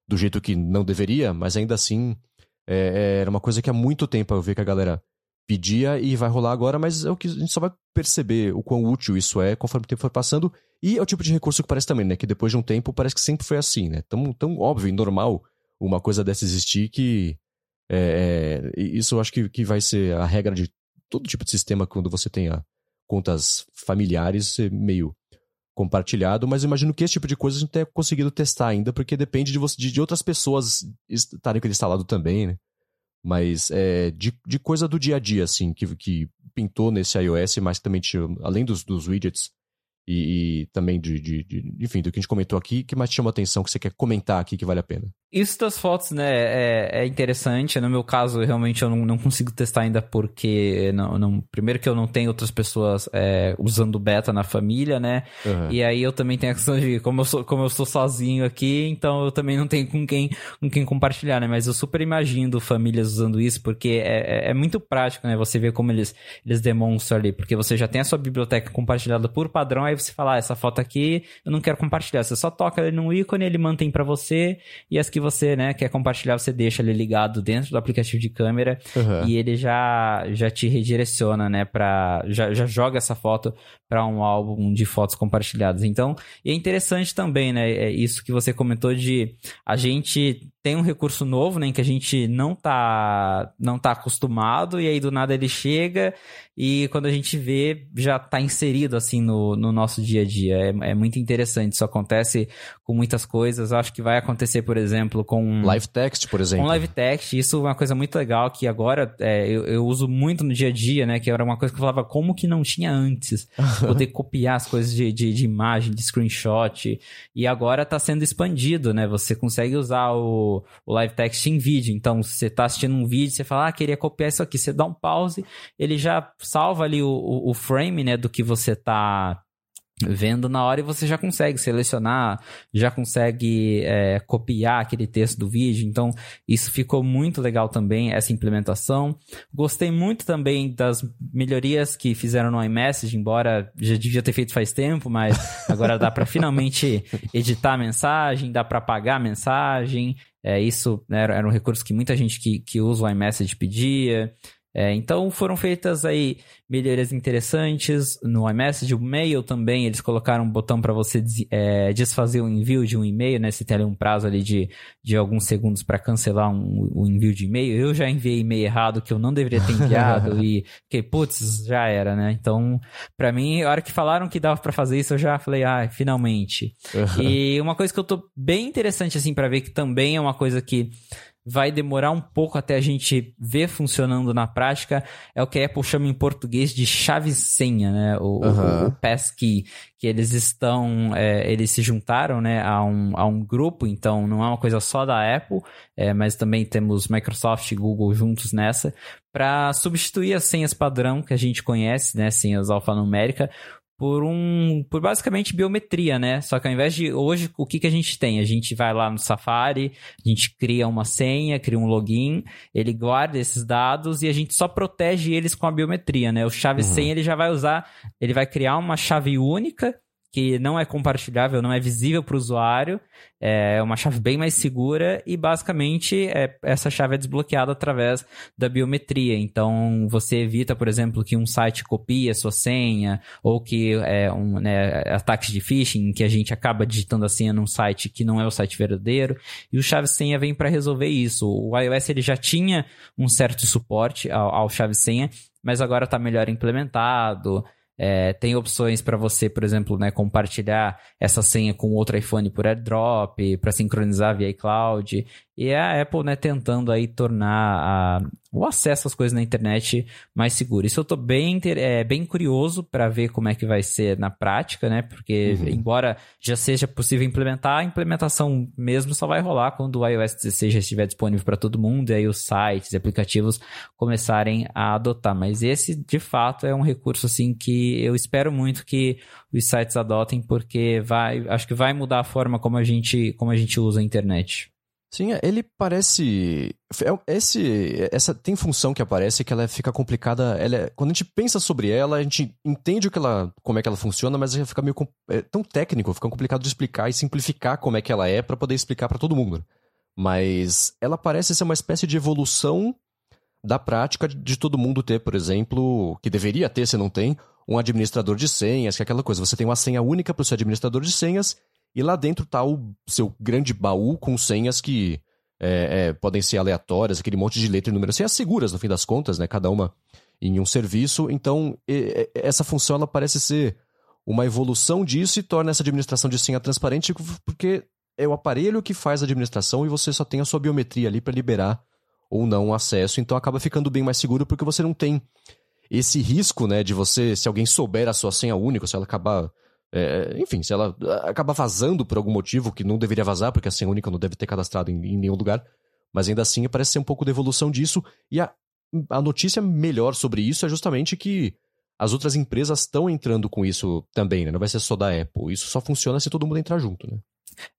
do jeito que não deveria, mas ainda assim é, é, era uma coisa que há muito tempo eu vi que a galera pedia e vai rolar agora, mas é o que a gente só vai perceber o quão útil isso é conforme o tempo for passando. E é o tipo de recurso que parece também, né? Que depois de um tempo parece que sempre foi assim, né? Tão, tão óbvio e normal uma coisa dessa existir que é, é, isso eu acho que, que vai ser a regra de todo tipo de sistema quando você tenha contas familiares meio compartilhado, mas imagino que esse tipo de coisa a gente tenha conseguido testar ainda, porque depende de, você, de, de outras pessoas estarem instalado também, né? Mas é, de, de coisa do dia a dia, assim, que, que pintou nesse iOS, mas também tinha, além dos, dos widgets, e, e também de, de, de, enfim, do que a gente comentou aqui, que mais te chama a atenção, que você quer comentar aqui que vale a pena? Isso das fotos, né, é, é interessante. No meu caso, realmente eu não, não consigo testar ainda porque, não, não, primeiro que eu não tenho outras pessoas é, usando beta na família, né? Uhum. E aí eu também tenho a questão de, como eu, sou, como eu sou sozinho aqui, então eu também não tenho com quem, com quem compartilhar, né? Mas eu super imagino famílias usando isso porque é, é, é muito prático, né? Você vê como eles, eles demonstram ali, porque você já tem a sua biblioteca compartilhada por padrão, aí você fala, ah, essa foto aqui eu não quero compartilhar. Você só toca ali no ícone, ele mantém para você e as que você, né, quer compartilhar, você deixa ele ligado dentro do aplicativo de câmera uhum. e ele já, já te redireciona, né, pra, já, já joga essa foto para um álbum de fotos compartilhadas. Então, é interessante também, né, é isso que você comentou de a gente tem um recurso novo, né, em que a gente não tá não tá acostumado e aí do nada ele chega e quando a gente vê já tá inserido assim no, no nosso dia a dia. É, é muito interessante, isso acontece com muitas coisas. Acho que vai acontecer, por exemplo, com live text, por exemplo. Com live text, isso é uma coisa muito legal que agora é, eu, eu, uso muito no dia a dia, né, que era uma coisa que eu falava como que não tinha antes, <laughs> poder copiar as coisas de, de, de imagem, de screenshot e agora tá sendo expandido, né? Você consegue usar o o, live text em vídeo. Então, se você está assistindo um vídeo, você fala, ah, queria copiar isso aqui. Você dá um pause, ele já salva ali o, o, o frame, né, do que você está vendo na hora e você já consegue selecionar, já consegue é, copiar aquele texto do vídeo. Então, isso ficou muito legal também, essa implementação. Gostei muito também das melhorias que fizeram no iMessage, embora já devia ter feito faz tempo, mas agora dá para finalmente <laughs> editar a mensagem, dá para apagar a mensagem. É, isso né, era, era um recurso que muita gente que, que usa o iMessage pedia. É, então foram feitas aí melhorias interessantes no iMessage, o mail também, eles colocaram um botão para você é, desfazer o envio de um e-mail, né? Você tem ali um prazo ali de, de alguns segundos para cancelar um, o envio de e-mail. Eu já enviei e-mail errado que eu não deveria ter enviado <laughs> e que putz, já era, né? Então, para mim, a hora que falaram que dava para fazer isso, eu já falei, ah, finalmente. e uma coisa que eu tô bem interessante assim para ver que também é uma coisa que vai demorar um pouco até a gente ver funcionando na prática, é o que a Apple chama em português de chave-senha, né? O, uhum. o passkey, que eles estão, é, eles se juntaram, né, a um, a um grupo, então não é uma coisa só da Apple, é, mas também temos Microsoft e Google juntos nessa, para substituir as senhas padrão que a gente conhece, né, senhas alfanumérica, por um por basicamente biometria, né? Só que ao invés de hoje o que, que a gente tem? A gente vai lá no Safari, a gente cria uma senha, cria um login, ele guarda esses dados e a gente só protege eles com a biometria, né? O chave uhum. senha ele já vai usar, ele vai criar uma chave única que não é compartilhável, não é visível para o usuário, é uma chave bem mais segura e basicamente é, essa chave é desbloqueada através da biometria. Então você evita, por exemplo, que um site copie a sua senha ou que é um né, ataques de phishing que a gente acaba digitando a senha num site que não é o site verdadeiro. E o chave senha vem para resolver isso. O iOS ele já tinha um certo suporte ao, ao chave senha, mas agora está melhor implementado. É, tem opções para você, por exemplo, né, compartilhar essa senha com outro iPhone por AirDrop, para sincronizar via iCloud. E a Apple, né, tentando aí tornar a, o acesso às coisas na internet mais seguro. Isso eu tô bem, é, bem curioso para ver como é que vai ser na prática, né? Porque, uhum. embora já seja possível implementar, a implementação mesmo só vai rolar quando o iOS 16 já estiver disponível para todo mundo e aí os sites e aplicativos começarem a adotar. Mas esse, de fato, é um recurso assim que eu espero muito que os sites adotem, porque vai, acho que vai mudar a forma como a gente, como a gente usa a internet. Sim, é, ele parece. É, esse, essa tem função que aparece que ela fica complicada. Ela é, quando a gente pensa sobre ela, a gente entende o que ela, como é que ela funciona, mas já fica meio é tão técnico, fica complicado de explicar e simplificar como é que ela é para poder explicar para todo mundo. Mas ela parece ser uma espécie de evolução da prática de todo mundo ter, por exemplo, que deveria ter se não tem, um administrador de senhas, que é aquela coisa, você tem uma senha única para o seu administrador de senhas e lá dentro tá o seu grande baú com senhas que é, é, podem ser aleatórias, aquele monte de letra e número. Senhas seguras, no fim das contas, né? Cada uma em um serviço. Então, e, essa função ela parece ser uma evolução disso e torna essa administração de senha transparente, porque é o aparelho que faz a administração e você só tem a sua biometria ali para liberar ou não o acesso. Então acaba ficando bem mais seguro porque você não tem esse risco, né, de você, se alguém souber a sua senha única, se ela acabar é, enfim, se ela acaba vazando por algum motivo que não deveria vazar, porque a senha única não deve ter cadastrado em, em nenhum lugar, mas ainda assim parece ser um pouco de evolução disso. E a, a notícia melhor sobre isso é justamente que as outras empresas estão entrando com isso também, né? Não vai ser só da Apple. Isso só funciona se todo mundo entrar junto, né?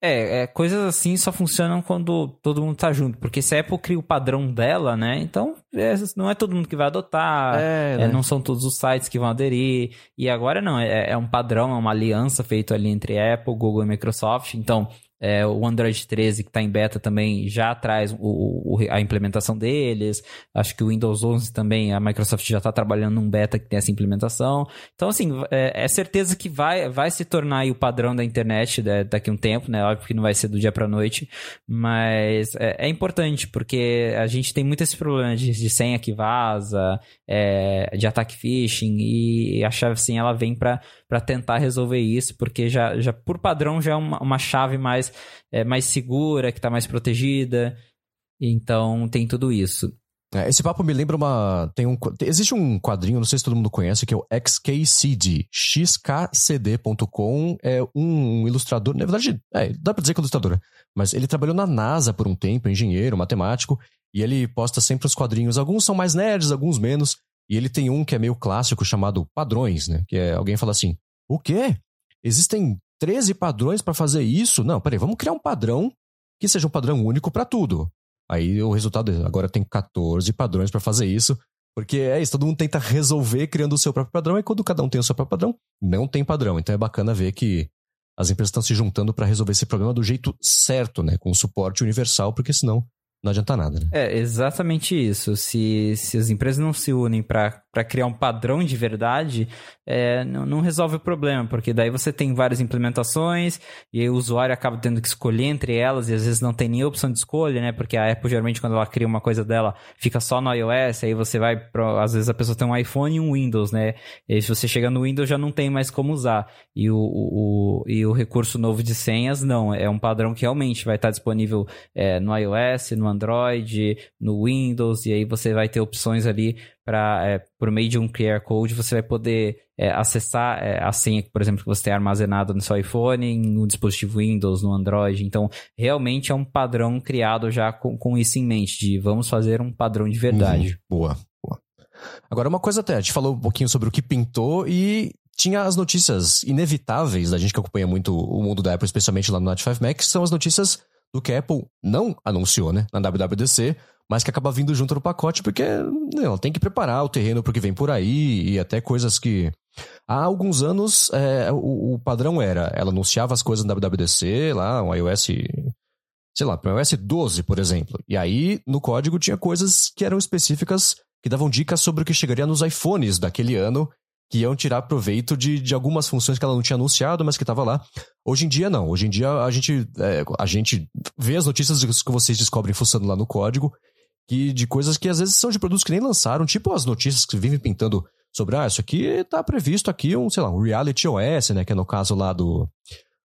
É, é, coisas assim só funcionam quando todo mundo tá junto. Porque se a Apple cria o padrão dela, né? Então é, não é todo mundo que vai adotar, é, é né? não são todos os sites que vão aderir. E agora não, é, é um padrão, é uma aliança feita ali entre Apple, Google e Microsoft. Então é, o Android 13 que está em beta também já traz o, o, a implementação deles. Acho que o Windows 11 também, a Microsoft já está trabalhando num beta que tem essa implementação. Então, assim, é, é certeza que vai, vai se tornar o padrão da internet daqui a um tempo, né? Óbvio que não vai ser do dia para noite, mas é, é, importante porque a gente tem muito esse problema de, de senha que vaza, é, de ataque phishing e a chave sim ela vem para tentar resolver isso, porque já, já por padrão já é uma, uma chave mais é, mais segura, que está mais protegida. Então tem tudo isso. É, esse papo me lembra uma. Tem um, existe um quadrinho, não sei se todo mundo conhece, que é o XKCD. xkcd.com é um ilustrador. Na verdade, é, dá pra dizer que é ilustrador, né? mas ele trabalhou na NASA por um tempo, engenheiro, matemático, e ele posta sempre os quadrinhos. Alguns são mais nerds, alguns menos. E ele tem um que é meio clássico chamado Padrões, né? Que é alguém fala assim: O quê? existem 13 padrões para fazer isso? Não, peraí, vamos criar um padrão que seja um padrão único para tudo. Aí o resultado é, agora tem 14 padrões para fazer isso. Porque é isso, todo mundo tenta resolver criando o seu próprio padrão, e quando cada um tem o seu próprio padrão, não tem padrão. Então é bacana ver que as empresas estão se juntando para resolver esse problema do jeito certo, né? Com suporte universal, porque senão não adianta nada, né? É, exatamente isso. Se, se as empresas não se unem para criar um padrão de verdade, é, não, não, resolve o problema, porque daí você tem várias implementações e o usuário acaba tendo que escolher entre elas e às vezes não tem nem opção de escolha, né? Porque a Apple geralmente quando ela cria uma coisa dela fica só no iOS, aí você vai para às vezes a pessoa tem um iPhone e um Windows, né? E se você chega no Windows já não tem mais como usar. E o, o, o e o recurso novo de senhas não, é um padrão que realmente vai estar disponível é, no iOS, no Android, no Windows, e aí você vai ter opções ali para, é, por meio de um QR Code, você vai poder é, acessar é, a senha, por exemplo, que você tem armazenado no seu iPhone, em um dispositivo Windows, no Android. Então, realmente é um padrão criado já com, com isso em mente, de vamos fazer um padrão de verdade. Uhum. Boa, boa. Agora, uma coisa até, a gente falou um pouquinho sobre o que pintou e tinha as notícias inevitáveis da gente que acompanha muito o mundo da Apple, especialmente lá no Note 5 Mac, que são as notícias do que a Apple não anunciou, né, na WWDC, mas que acaba vindo junto no pacote porque não, tem que preparar o terreno para o que vem por aí e até coisas que. Há alguns anos é, o, o, padrão era, ela anunciava as coisas na WWDC, lá, um iOS, sei lá, um iOS 12, por exemplo. E aí no código tinha coisas que eram específicas que davam dicas sobre o que chegaria nos iPhones daquele ano que iam tirar proveito de, de algumas funções que ela não tinha anunciado, mas que estava lá. Hoje em dia, não. Hoje em dia, a gente, é, a gente vê as notícias que vocês descobrem fuçando lá no código, que, de coisas que às vezes são de produtos que nem lançaram, tipo as notícias que vivem pintando sobre, ah, isso aqui está previsto aqui um, sei lá, um Reality OS, né, que é no caso lá do,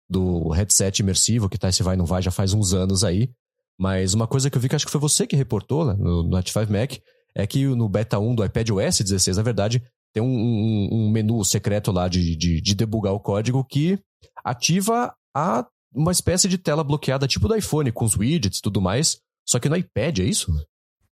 do headset imersivo, que tá esse vai não vai já faz uns anos aí. Mas uma coisa que eu vi que acho que foi você que reportou né, no, no 5 Mac, é que no beta 1 do iPad OS 16, na verdade, tem um, um, um menu secreto lá de, de, de, debugar o código que ativa a, uma espécie de tela bloqueada tipo do iPhone, com os widgets e tudo mais. Só que no iPad, é isso?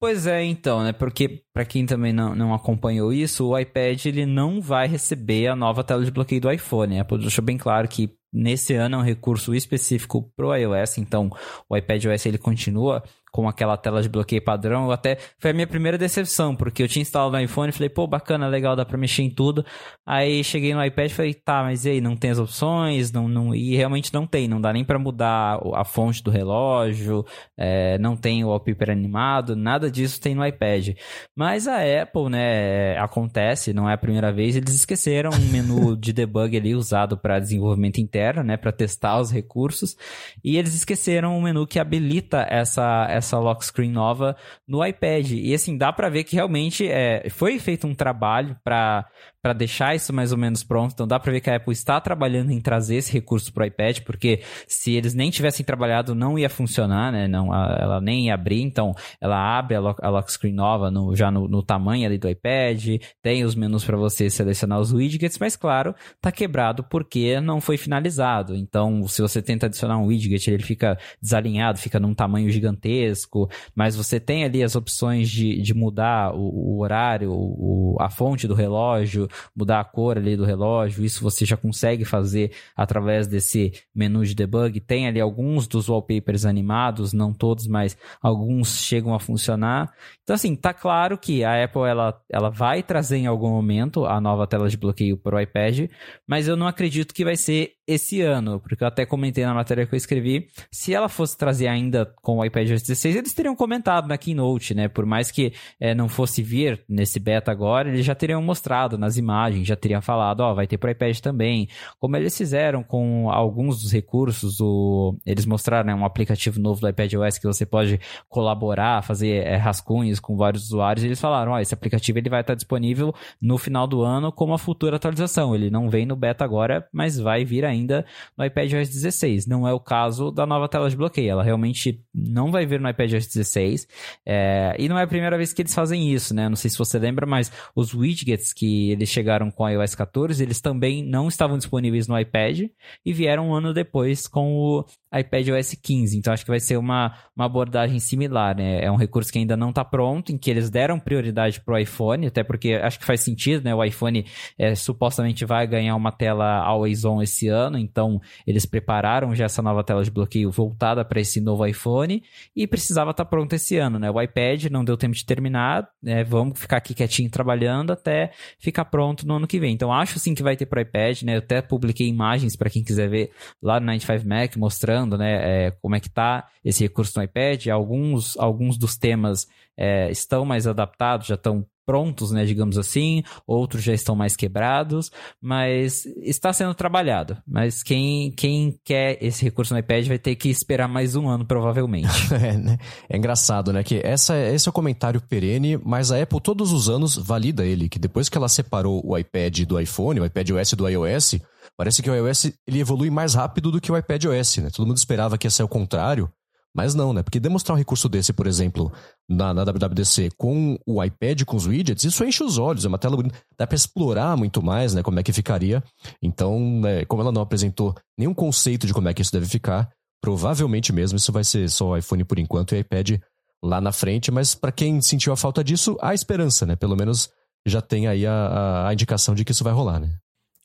Pois é, então, né? Porque para quem também não, não acompanhou isso, o iPad ele não vai receber a nova tela de bloqueio do iPhone. A Apple deixou bem claro que nesse ano é um recurso específico pro iOS, então o iPad OS ele continua com aquela tela de bloqueio padrão. Eu até foi a minha primeira decepção, porque eu tinha instalado no iPhone e falei, pô, bacana, legal, dá para mexer em tudo. Aí cheguei no iPad e falei, tá, mas e aí, não tem as opções? Não, não... E realmente não tem, não dá nem para mudar a fonte do relógio, é, não tem o wallpaper animado, nada disso tem no iPad. Mas a Apple, né, acontece, não é a primeira vez, eles esqueceram um menu <laughs> de debug ali usado para desenvolvimento interno, né, para testar os recursos, e eles esqueceram um menu que habilita essa essa lock screen nova no iPad. E assim, dá para ver que realmente é, foi feito um trabalho para para deixar isso mais ou menos pronto. Então dá para ver que a Apple está trabalhando em trazer esse recurso para o iPad, porque se eles nem tivessem trabalhado não ia funcionar, né? Não, ela nem ia abrir. Então ela abre a lock, a lock screen nova no, já no, no, tamanho ali do iPad, tem os menus para você selecionar os widgets, mas claro, tá quebrado porque não foi finalizado. Então se você tenta adicionar um widget, ele fica desalinhado, fica num tamanho gigantesco, mas você tem ali as opções de, de mudar o, o horário, o, a fonte do relógio, mudar a cor ali do relógio, isso você já consegue fazer através desse menu de debug. Tem ali alguns dos wallpapers animados, não todos, mas alguns chegam a funcionar. Então, assim, tá claro que a Apple ela, ela vai trazer em algum momento a nova tela de bloqueio para o iPad, mas eu não acredito que vai ser esse ano, porque eu até comentei na matéria que eu escrevi, se ela fosse trazer ainda com o iPad 16, eles teriam comentado na Keynote, né? Por mais que é, não fosse vir nesse beta agora, eles já teriam mostrado nas imagens, já teriam falado, ó, oh, vai ter para iPad também. Como eles fizeram com alguns dos recursos, o... eles mostraram né, um aplicativo novo do iPad OS que você pode colaborar, fazer é, rascunhos com vários usuários, eles falaram, ó, oh, esse aplicativo ele vai estar disponível no final do ano como a futura atualização. Ele não vem no beta agora, mas vai vir ainda ainda no iPadOS 16. Não é o caso da nova tela de bloqueio. Ela realmente não vai vir no iPadOS 16. É, e não é a primeira vez que eles fazem isso, né? Não sei se você lembra, mas os widgets que eles chegaram com o iOS 14, eles também não estavam disponíveis no iPad e vieram um ano depois com o iPadOS 15. Então acho que vai ser uma, uma abordagem similar, né? É um recurso que ainda não está pronto, em que eles deram prioridade para o iPhone, até porque acho que faz sentido, né? O iPhone é, supostamente vai ganhar uma tela always on esse ano ano, então eles prepararam já essa nova tela de bloqueio voltada para esse novo iPhone e precisava estar tá pronto esse ano, né? O iPad não deu tempo de terminar, né? Vamos ficar aqui quietinho trabalhando até ficar pronto no ano que vem. Então acho sim que vai ter para iPad, né? Eu até publiquei imagens para quem quiser ver lá no 95 Mac mostrando, né, é, como é que tá esse recurso no iPad. Alguns alguns dos temas é, estão mais adaptados, já estão prontos, né, digamos assim, outros já estão mais quebrados, mas está sendo trabalhado. Mas quem, quem quer esse recurso no iPad vai ter que esperar mais um ano, provavelmente. <laughs> é, né? é engraçado, né, que essa, esse é o comentário perene, mas a Apple todos os anos valida ele, que depois que ela separou o iPad do iPhone, o iPad OS do iOS, parece que o iOS ele evolui mais rápido do que o iPad OS, né? Todo mundo esperava que ia ser o contrário, mas não, né? Porque demonstrar um recurso desse, por exemplo, na, na WWDC com o iPad, com os widgets, isso enche os olhos, é uma tela bonita. Dá para explorar muito mais, né? Como é que ficaria. Então, né, como ela não apresentou nenhum conceito de como é que isso deve ficar, provavelmente mesmo isso vai ser só o iPhone por enquanto e o iPad lá na frente. Mas para quem sentiu a falta disso, há esperança, né? Pelo menos já tem aí a, a, a indicação de que isso vai rolar, né?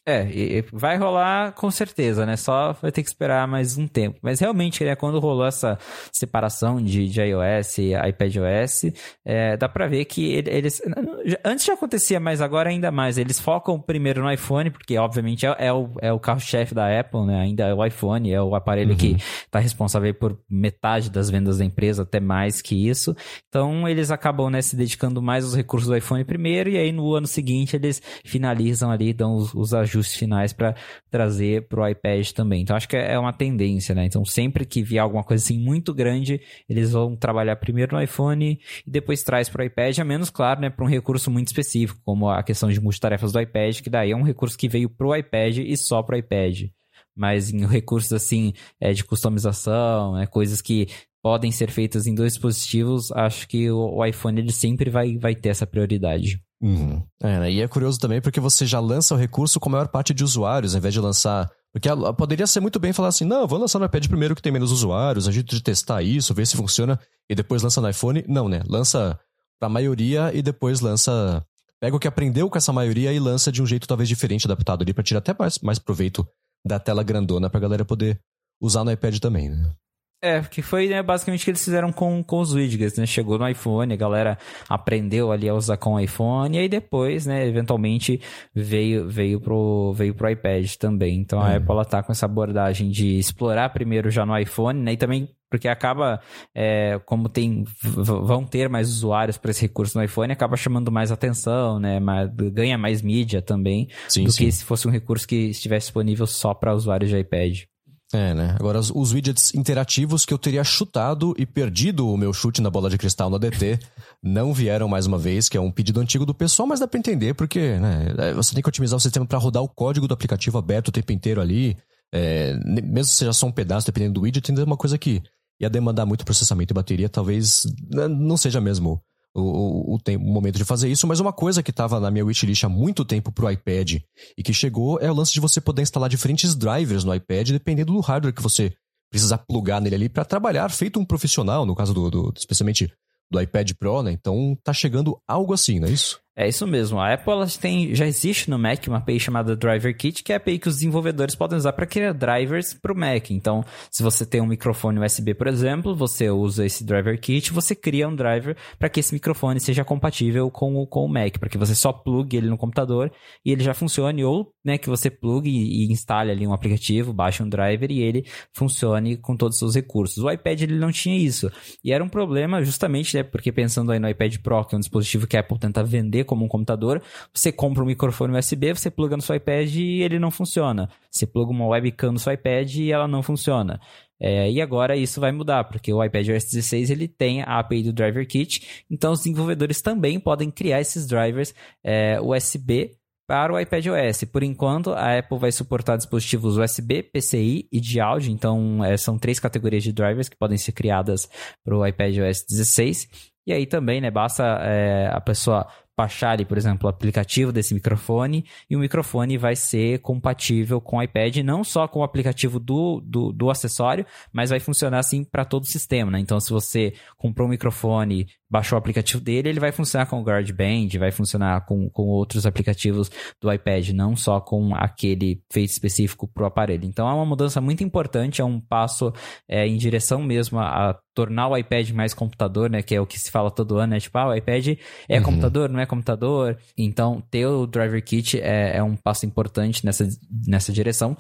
É, vai rolar com certeza, né? Só vai ter que esperar mais um tempo. Mas realmente, né, quando rolou essa separação de, de iOS e iPadOS, é, dá pra ver que eles. Antes já acontecia, mas agora ainda mais. Eles focam primeiro no iPhone, porque obviamente é, é o, é o carro-chefe da Apple, né? Ainda é o iPhone, é o aparelho uhum. que tá responsável por metade das vendas da empresa, até mais que isso. Então eles acabam né, se dedicando mais aos recursos do iPhone primeiro, e aí no ano seguinte eles finalizam ali, dão os, os ajustes ajustes finais para trazer para o iPad também. Então acho que é uma tendência, né? Então sempre que vier alguma coisa assim muito grande, eles vão trabalhar primeiro no iPhone e depois traz para o iPad, a menos claro, né, para um recurso muito específico, como a questão de multitarefas do iPad, que daí é um recurso que veio para o iPad e só para o iPad mas em recursos assim é, de customização, né, coisas que podem ser feitas em dois dispositivos, acho que o, o iPhone ele sempre vai, vai ter essa prioridade. Uhum. É, né? E é curioso também porque você já lança o recurso com a maior parte de usuários, ao invés de lançar. Porque ela poderia ser muito bem falar assim: não, vou lançar no iPad primeiro que tem menos usuários, a gente testar isso, ver se funciona, e depois lança no iPhone. Não, né? Lança pra maioria e depois lança. Pega o que aprendeu com essa maioria e lança de um jeito talvez diferente, adaptado ali, pra tirar até mais, mais proveito da tela grandona pra galera poder usar no iPad também, né? É, que foi né, basicamente o que eles fizeram com, com os widgets, né? Chegou no iPhone, a galera aprendeu ali a usar com o iPhone, e aí depois, né, eventualmente veio, veio, pro, veio pro iPad também. Então a uhum. Apple ela tá com essa abordagem de explorar primeiro já no iPhone, né? E também porque acaba, é, como tem, vão ter mais usuários para esse recurso no iPhone, acaba chamando mais atenção, né? Mas ganha mais mídia também sim, do sim. que se fosse um recurso que estivesse disponível só para usuários de iPad. É, né? Agora, os widgets interativos que eu teria chutado e perdido o meu chute na bola de cristal no ADT <laughs> não vieram mais uma vez, que é um pedido antigo do pessoal, mas dá pra entender, porque né, é, você tem que otimizar o sistema para rodar o código do aplicativo aberto o tempo inteiro ali. É, mesmo se seja só um pedaço, dependendo do widget, ainda é uma coisa que ia demandar muito processamento e bateria, talvez né, não seja mesmo o, o, o momento de fazer isso, mas uma coisa que estava na minha wishlist há muito tempo para o iPad e que chegou é o lance de você poder instalar diferentes drivers no iPad, dependendo do hardware que você precisar plugar nele ali para trabalhar feito um profissional, no caso do, do especialmente do iPad Pro, né? Então tá chegando algo assim, não é isso? É isso mesmo. A Apple ela tem, já existe no Mac uma API chamada Driver Kit, que é a API que os desenvolvedores podem usar para criar drivers para o Mac. Então, se você tem um microfone USB, por exemplo, você usa esse Driver Kit, você cria um driver para que esse microfone seja compatível com o, com o Mac, para que você só plugue ele no computador e ele já funcione, ou né, que você plugue e, instale ali um aplicativo, baixe um driver e ele funcione com todos os seus recursos. O iPad ele não tinha isso. E era um problema justamente, né, porque pensando aí no iPad Pro, que é um dispositivo que a Apple tenta vender como um computador, você compra um microfone USB, você pluga no seu iPad e ele não funciona. Você pluga uma webcam no seu iPad e ela não funciona. É, e agora isso vai mudar, porque o iPad OS 16 ele tem a API do Driver Kit, então os desenvolvedores também podem criar esses drivers é, USB para o iPad OS. Por enquanto, a Apple vai suportar dispositivos USB, PCI e de áudio, então é, são três categorias de drivers que podem ser criadas para o iPad OS 16. E aí também, né, basta é, a pessoa baixar por exemplo, o aplicativo desse microfone e o microfone vai ser compatível com o iPad, não só com o aplicativo do, do, do acessório, mas vai funcionar assim para todo o sistema, né? Então, se você comprou um microfone, baixou o aplicativo dele, ele vai funcionar com o GarageBand, vai funcionar com, com outros aplicativos do iPad, não só com aquele feito específico para o aparelho. Então, é uma mudança muito importante, é um passo é, em direção mesmo a tornar o iPad mais computador, né? Que é o que se fala todo ano, né? Tipo, ah, o iPad é uhum. computador, não é computador. Então, ter o Driver Kit é, é um passo importante nessa, nessa direção.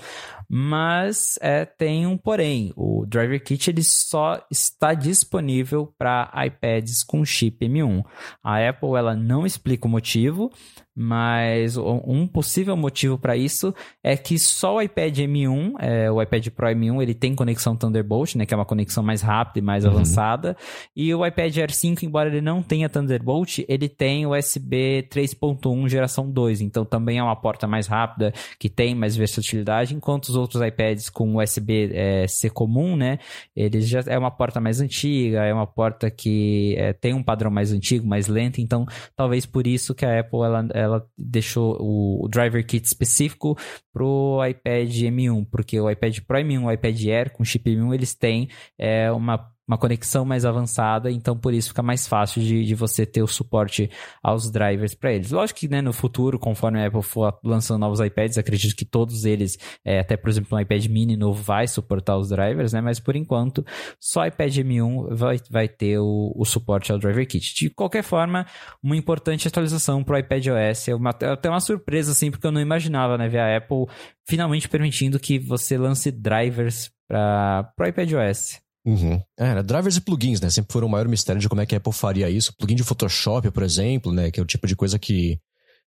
Mas é, tem um porém. O Driver Kit ele só está disponível para iPads com chip M1. A Apple ela não explica o motivo, mas um possível motivo para isso é que só o iPad M1, é, o iPad Pro M1, ele tem conexão Thunderbolt, né, que é uma conexão mais rápida e mais uhum. avançada, e o iPad Air 5, embora ele não tenha Thunderbolt, ele tem USB 3.1 geração 2, então também é uma porta mais rápida, que tem mais versatilidade, enquanto os outros iPads com USB é, comum, né, ele já é uma porta mais antiga, é uma porta que é, tem um padrão mais antigo, mais lento, então talvez por isso que a Apple ela ela deixou o, driver kit específico pro iPad M1, porque o iPad Pro M1 e o iPad Air com chip M1 eles têm é, uma uma conexão mais avançada, então por isso fica mais fácil de, de você ter o suporte aos drivers para eles. Lógico que né, no futuro, conforme a Apple for lançando novos iPads, acredito que todos eles, é, até por exemplo, um iPad mini novo vai suportar os drivers, né? Mas por enquanto, só iPad M1 vai, vai ter o, o suporte ao driver kit. De qualquer forma, uma importante atualização para o iPad OS, é uma, até uma surpresa assim, porque eu não imaginava, né, ver a Apple finalmente permitindo que você lance drivers para o iPad OS. Uhum. É, drivers e plugins, né? Sempre foram o maior mistério de como é que a Apple faria isso. Plugin de Photoshop, por exemplo, né? Que é o tipo de coisa que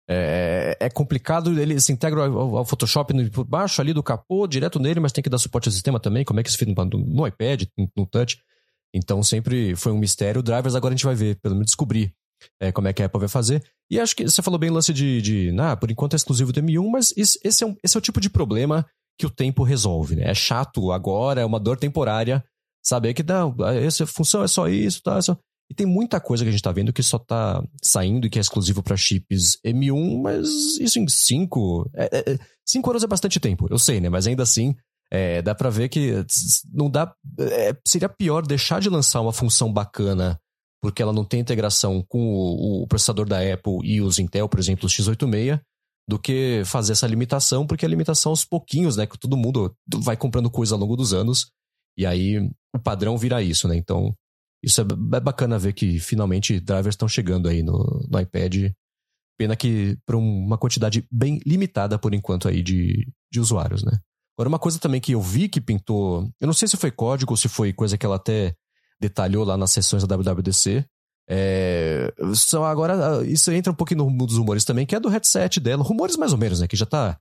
é, é complicado. Ele se integra ao, ao, Photoshop por baixo ali do capô, direto nele, mas tem que dar suporte ao sistema também. Como é que isso fica no, no iPad, no, touch. Então sempre foi um mistério. Drivers agora a gente vai ver, pelo menos descobrir é, como é que a Apple vai fazer. E acho que você falou bem o lance de, de ah, por enquanto é exclusivo do M1, mas esse, esse, é um, esse é o tipo de problema que o tempo resolve, né? É chato agora, é uma dor temporária Saber que não, essa função é só isso, tá? É só... E tem muita coisa que a gente tá vendo que só tá saindo e que é exclusivo para chips M1, mas isso em 5. 5 é, é, cinco anos é bastante tempo, eu sei, né? Mas ainda assim, é, dá pra ver que não dá. É, seria pior deixar de lançar uma função bacana porque ela não tem integração com o, o, processador da Apple e os Intel, por exemplo, os x86, do que fazer essa limitação, porque a limitação aos pouquinhos, né? Que todo mundo vai comprando coisa ao longo dos anos. E aí o padrão vira isso, né? Então, isso é, bacana ver que finalmente drivers estão chegando aí no, no iPad. Pena que para uma quantidade bem limitada por enquanto aí de, de usuários, né? Agora, uma coisa também que eu vi que pintou. Eu não sei se foi código ou se foi coisa que ela até detalhou lá nas sessões da WWDC. É, só agora, isso entra um pouquinho no mundo dos rumores também, que é do headset dela. Rumores mais ou menos, né? Que já tá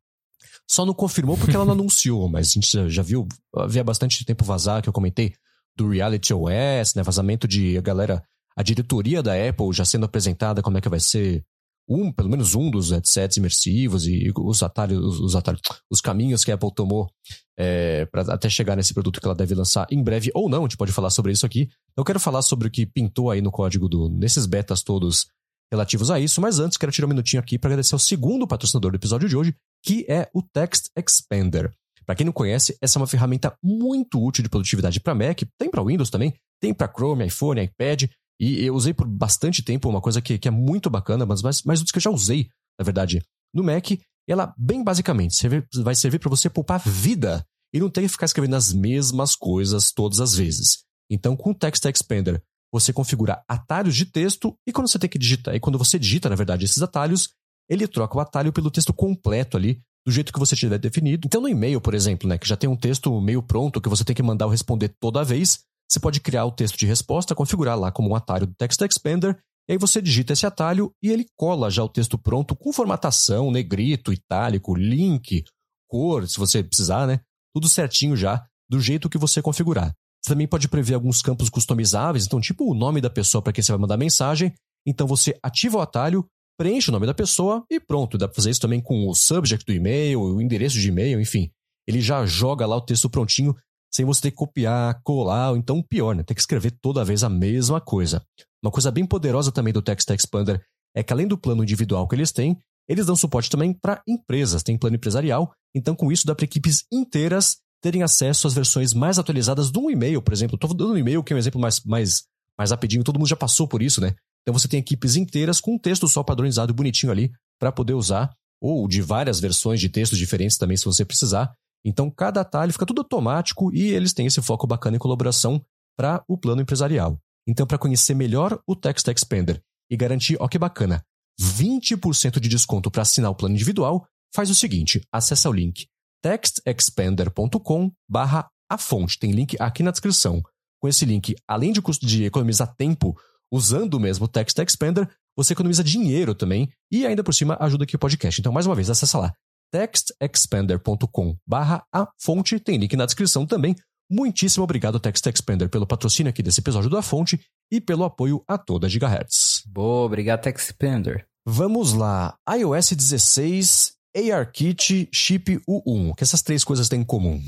só não confirmou porque ela não <laughs> anunciou, mas a gente já viu, havia bastante tempo vazar, que eu comentei, do Reality OS, né? Vazamento de a galera, a diretoria da Apple já sendo apresentada, como é que vai ser um, pelo menos um dos headsets imersivos e os atalhos, os, atalhos, os caminhos que a Apple tomou é, para até chegar nesse produto que ela deve lançar em breve ou não, a gente pode falar sobre isso aqui. Eu quero falar sobre o que pintou aí no código do nesses betas todos relativos a isso, mas antes quero tirar um minutinho aqui para agradecer ao segundo patrocinador do episódio de hoje, que é o Text Expander. Para quem não conhece, essa é uma ferramenta muito útil de produtividade para Mac, tem para Windows também, tem para Chrome, iPhone, iPad, e eu usei por bastante tempo uma coisa que, que é muito bacana, mas mais, útil que eu já usei, na verdade, no Mac. Ela, bem basicamente, vai servir para você poupar vida e não ter que ficar escrevendo as mesmas coisas todas as vezes. Então, com o Text Expander, você configura atalhos de texto e quando você tem que digitar, e quando você digita, na verdade, esses atalhos, ele troca o atalho pelo texto completo ali, do jeito que você tiver definido. Então, no e-mail, por exemplo, né, que já tem um texto meio pronto que você tem que mandar ou responder toda vez, você pode criar o texto de resposta, configurar lá como um atalho do Text Expander, e aí você digita esse atalho e ele cola já o texto pronto com formatação, negrito, itálico, link, cor, se você precisar, né? Tudo certinho já, do jeito que você configurar. Você também pode prever alguns campos customizáveis, então, tipo o nome da pessoa para quem você vai mandar mensagem. Então você ativa o atalho, preenche o nome da pessoa e pronto. Dá para fazer isso também com o subject do e-mail, o endereço de e-mail, enfim. Ele já joga lá o texto prontinho sem você ter que copiar, colar, ou então pior, né? Ter que escrever toda vez a mesma coisa. Uma coisa bem poderosa também do Text Expander é que além do plano individual que eles têm, eles dão suporte também para empresas, tem plano empresarial, então com isso dá para equipes inteiras terem acesso às versões mais atualizadas de um e-mail, por exemplo. Estou dando um e-mail que é um exemplo mais, mais, mais rapidinho, todo mundo já passou por isso, né? Então você tem equipes inteiras com um texto só padronizado e bonitinho ali para poder usar, ou de várias versões de textos diferentes também, se você precisar. Então cada atalho fica tudo automático e eles têm esse foco bacana em colaboração para o plano empresarial. Então, para conhecer melhor o Text Expander e garantir, ó que bacana, 20% de desconto para assinar o plano individual, faz o seguinte: acessa o link textexpander.com barra a fonte. Tem link aqui na descrição. Com esse link, além de, de economizar tempo usando o mesmo Text Expander, você economiza dinheiro também e ainda por cima ajuda aqui o podcast. Então, mais uma vez, acessa lá textexpander.com barra a fonte. Tem link na descrição também. Muitíssimo obrigado, Text Expander, pelo patrocínio aqui desse episódio da Fonte e pelo apoio a toda Gigahertz. Boa, obrigado, Text Expander. Vamos lá. iOS 16, ARKit, Chip U1. O que essas três coisas têm em comum?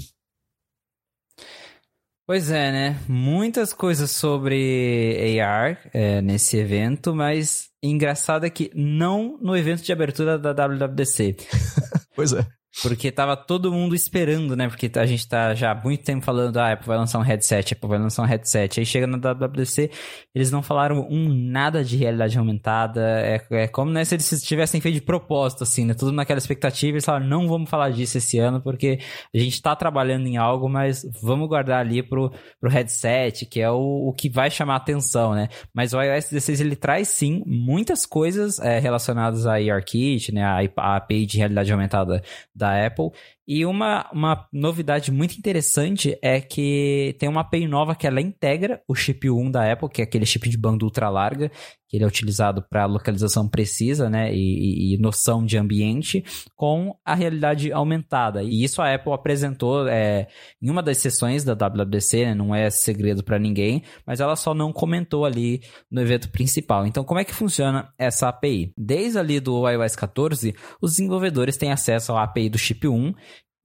Pois é, né? Muitas coisas sobre AR é, nesse evento, mas engraçado é que não no evento de abertura da WWDC. <laughs> pois é. Porque tava todo mundo esperando, né? Porque a gente tá já há muito tempo falando, ah, Apple vai lançar um headset, Apple vai lançar um headset. Aí chega na WWDC, eles não falaram um nada de realidade aumentada. É, é como né, se eles tivessem feito de propósito, assim, né? Tudo naquela expectativa. Eles falaram, não vamos falar disso esse ano, porque a gente tá trabalhando em algo, mas vamos guardar ali pro, pro headset, que é o, o que vai chamar a atenção, né? Mas o iOS 16, ele traz, sim, muitas coisas é, relacionadas a ARKit, né? A, a API de realidade aumentada da Apple. E uma, uma novidade muito interessante é que tem uma API nova que ela integra o chip 1 da Apple, que é aquele chip de banda ultra larga, que ele é utilizado para localização precisa, né, e, e, noção de ambiente, com a realidade aumentada. E isso a Apple apresentou é, em uma das sessões da WWDC, né, não é segredo para ninguém, mas ela só não comentou ali no evento principal. Então, como é que funciona essa API? Desde ali do iOS 14, os desenvolvedores têm acesso à API do chip 1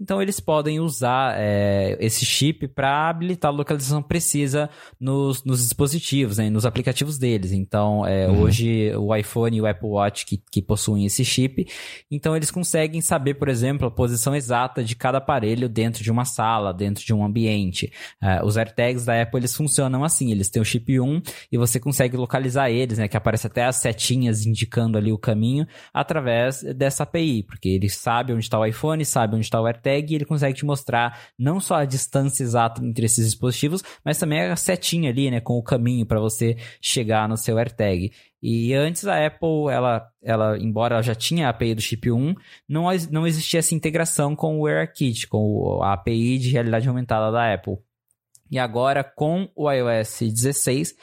então eles podem usar é, esse chip para habilitar a localização precisa nos, nos dispositivos, né, nos aplicativos deles. Então é, uhum. hoje o iPhone e o Apple Watch que, que possuem esse chip, então eles conseguem saber, por exemplo, a posição exata de cada aparelho dentro de uma sala, dentro de um ambiente. É, os AirTags da Apple eles funcionam assim, eles têm o chip 1 e você consegue localizar eles, né, que aparece até as setinhas indicando ali o caminho através dessa API, porque ele sabe onde está o iPhone, sabe onde está o AirTag tag ele consegue te mostrar não só a distância exata entre esses dispositivos, mas também a setinha ali, né, com o caminho para você chegar no seu AirTag. E antes a Apple, ela, ela embora ela já tinha a API do chip 1, não, não existia essa integração com o AirKit, com a API de realidade aumentada da Apple. E agora, com o iOS 16,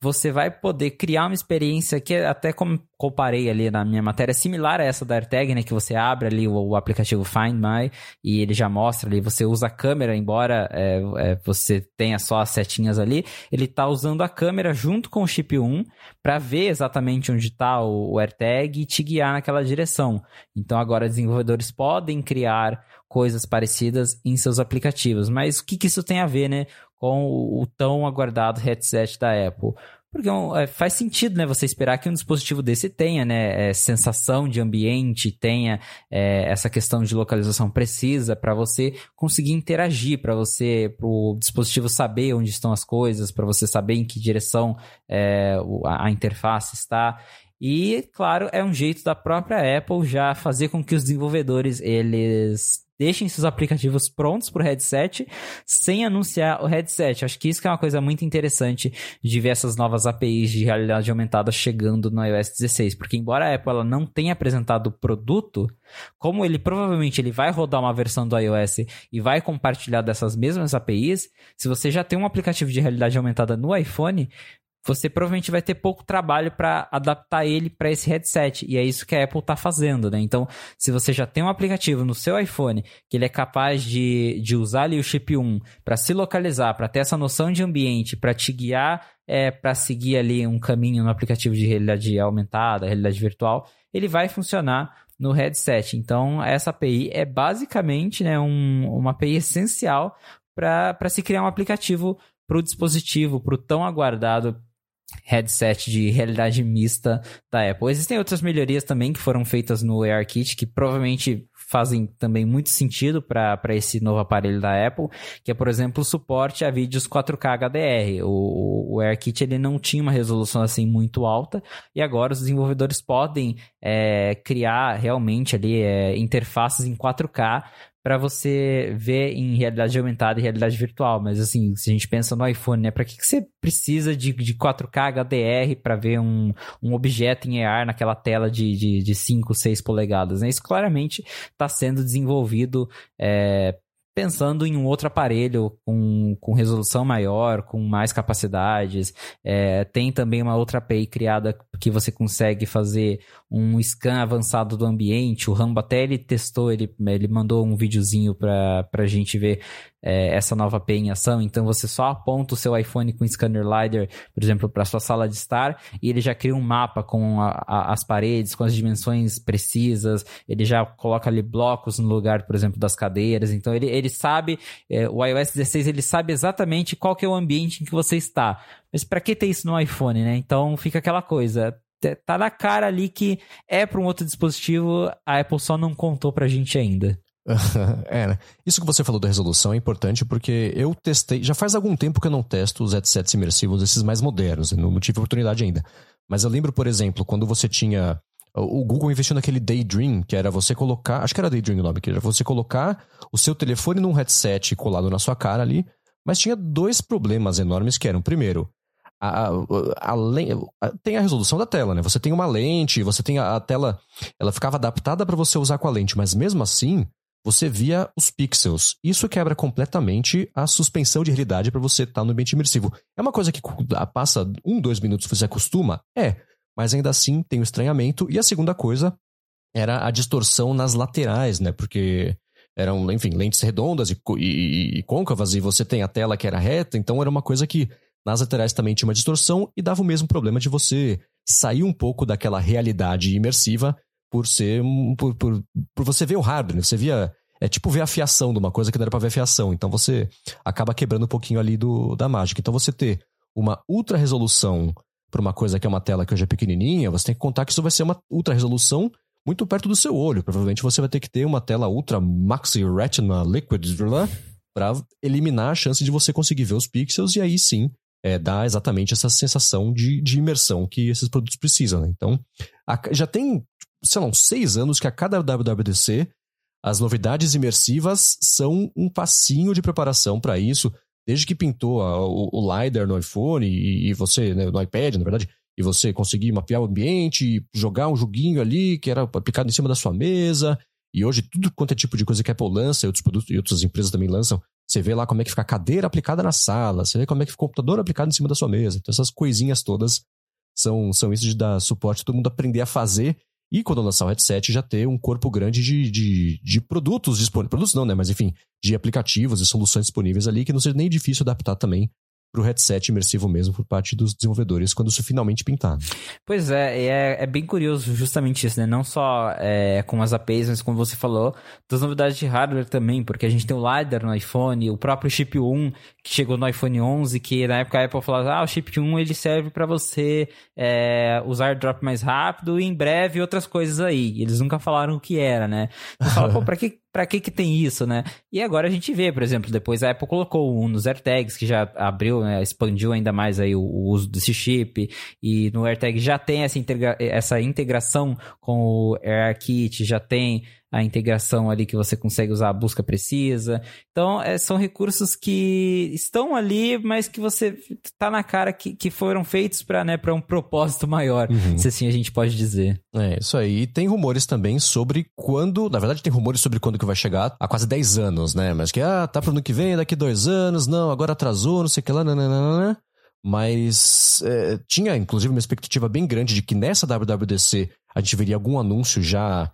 você vai poder criar uma experiência que até como comparei ali na minha matéria, similar a essa da AirTag, né? Que você abre ali o, o aplicativo Find My e ele já mostra ali, você usa a câmera, embora é, é, você tenha só as setinhas ali, ele tá usando a câmera junto com o chip 1 para ver exatamente onde está o, o AirTag e te guiar naquela direção. Então agora desenvolvedores podem criar coisas parecidas em seus aplicativos. Mas o que, que isso tem a ver, né? Com o, o tão aguardado headset da Apple? Porque é, faz sentido, né, você esperar que um dispositivo desse tenha, né, é, sensação de ambiente, tenha é, essa questão de localização precisa para você conseguir interagir, para você, para o dispositivo saber onde estão as coisas, para você saber em que direção é, a, a interface está. E, claro, é um jeito da própria Apple já fazer com que os desenvolvedores eles deixem seus aplicativos prontos para o headset sem anunciar o headset. Acho que isso que é uma coisa muito interessante de ver essas novas APIs de realidade aumentada chegando no iOS 16, porque embora a Apple ela não tenha apresentado o produto, como ele provavelmente ele vai rodar uma versão do iOS e vai compartilhar dessas mesmas APIs, se você já tem um aplicativo de realidade aumentada no iPhone, você provavelmente vai ter pouco trabalho para adaptar ele para esse headset. E é isso que a Apple está fazendo, né? Então, se você já tem um aplicativo no seu iPhone que ele é capaz de, de usar ali o chip 1 para se localizar, para ter essa noção de ambiente, para te guiar, é, para seguir ali um caminho no aplicativo de realidade aumentada, realidade virtual, ele vai funcionar no headset. Então, essa API é basicamente né, um, uma API essencial para se criar um aplicativo para o dispositivo, para o tão aguardado headset de realidade mista da Apple. Existem outras melhorias também que foram feitas no AirKit que provavelmente fazem também muito sentido para esse novo aparelho da Apple, que é, por exemplo, o suporte a vídeos 4K HDR. O, o AirKit ele não tinha uma resolução assim muito alta e agora os desenvolvedores podem é, criar realmente ali é, interfaces em 4K para você ver em realidade aumentada e realidade virtual. Mas assim, se a gente pensa no iPhone, né? Para que, que você precisa de, de 4K HDR para ver um, um objeto em AR naquela tela de, de, de 5, 6 polegadas? Né? Isso claramente está sendo desenvolvido é, pensando em um outro aparelho com, com resolução maior, com mais capacidades. É, tem também uma outra API criada que você consegue fazer um scan avançado do ambiente. O Rambo até ele testou, ele, ele mandou um videozinho para a gente ver é, essa nova API em ação. Então você só aponta o seu iPhone com scanner LiDAR, por exemplo, para sua sala de estar e ele já cria um mapa com a, a, as paredes, com as dimensões precisas. Ele já coloca ali blocos no lugar, por exemplo, das cadeiras. Então ele, ele sabe, é, o iOS 16 ele sabe exatamente qual que é o ambiente em que você está. Mas para que ter isso no iPhone, né? Então fica aquela coisa tá na cara ali que é para um outro dispositivo, a Apple só não contou pra gente ainda. <laughs> é, né? Isso que você falou da resolução é importante porque eu testei. Já faz algum tempo que eu não testo os headsets imersivos, esses mais modernos, não tive oportunidade ainda. Mas eu lembro, por exemplo, quando você tinha. O Google investiu naquele Daydream, que era você colocar. Acho que era Daydream o nome, que era você colocar o seu telefone num headset colado na sua cara ali. Mas tinha dois problemas enormes que eram, primeiro, a, a, a, tem a resolução da tela, né? Você tem uma lente, você tem a, tela, ela ficava adaptada para você usar com a lente, mas mesmo assim, você via os pixels. Isso quebra completamente a suspensão de realidade para você estar tá no ambiente imersivo. É uma coisa que passa um, dois minutos você acostuma? É. Mas ainda assim tem o estranhamento. E a segunda coisa era a distorção nas laterais, né? Porque eram, enfim, lentes redondas e, e, e côncavas, e você tem a tela que era reta, então era uma coisa que nas laterais também tinha uma distorção e dava o mesmo problema de você sair um pouco daquela realidade imersiva por ser. por, por, por você ver o hardware, né? Você via. É tipo ver a fiação de uma coisa que não era pra ver a fiação. Então você acaba quebrando um pouquinho ali do, da mágica. Então você ter uma ultra resolução para uma coisa que é uma tela que hoje é pequenininha, você tem que contar que isso vai ser uma ultra resolução muito perto do seu olho. Provavelmente você vai ter que ter uma tela ultra maxi retina liquid para eliminar a chance de você conseguir ver os pixels e aí sim é, dá exatamente essa sensação de, de imersão que esses produtos precisam. Né? Então, a, já tem sei lá, uns seis anos que a cada WWDC as novidades imersivas são um passinho de preparação para isso. Desde que pintou a, o, o, LiDAR no iPhone e, e você, né, no iPad, na verdade, e você conseguir mapear o ambiente, jogar um joguinho ali que era aplicado em cima da sua mesa. E hoje, tudo quanto é tipo de coisa que a Apple lança e outros produtos e outras empresas também lançam, você vê lá como é que fica a cadeira aplicada na sala, você vê como é que fica o computador aplicado em cima da sua mesa. Então, essas coisinhas todas são, são isso de dar suporte, todo mundo aprender a fazer e quando lançar o headset, já ter um corpo grande de, de, de produtos disponíveis. Produtos não, né? Mas enfim, de aplicativos e soluções disponíveis ali que não seja nem difícil adaptar também para o headset imersivo mesmo por parte dos desenvolvedores quando isso finalmente pintar. Pois é, é, é bem curioso justamente isso, né? Não só é, com as APIs, mas como você falou, das novidades de hardware também, porque a gente tem o LiDAR no iPhone, o próprio chip 1 que chegou no iPhone 11, que na época a Apple falou, ah, o chip 1 ele serve para você é, usar drop mais rápido e em breve outras coisas aí. Eles nunca falaram o que era, né? Você fala, pô, pra que para que que tem isso, né? E agora a gente vê, por exemplo, depois a Apple colocou um nos AirTags, que já abriu, né, expandiu ainda mais aí o, o, uso desse chip, e no AirTag já tem essa, integra essa integração com o AirKit, já tem a integração ali que você consegue usar a busca precisa. Então, é, são recursos que estão ali, mas que você tá na cara que, que foram feitos para né, um propósito maior, uhum. se assim a gente pode dizer. É, isso aí. E tem rumores também sobre quando. Na verdade, tem rumores sobre quando que vai chegar há quase 10 anos, né? Mas que, ah, tá pro ano que vem, daqui dois anos, não, agora atrasou, não sei o que lá, nananana. Mas é, tinha, inclusive, uma expectativa bem grande de que nessa WWDC a gente veria algum anúncio já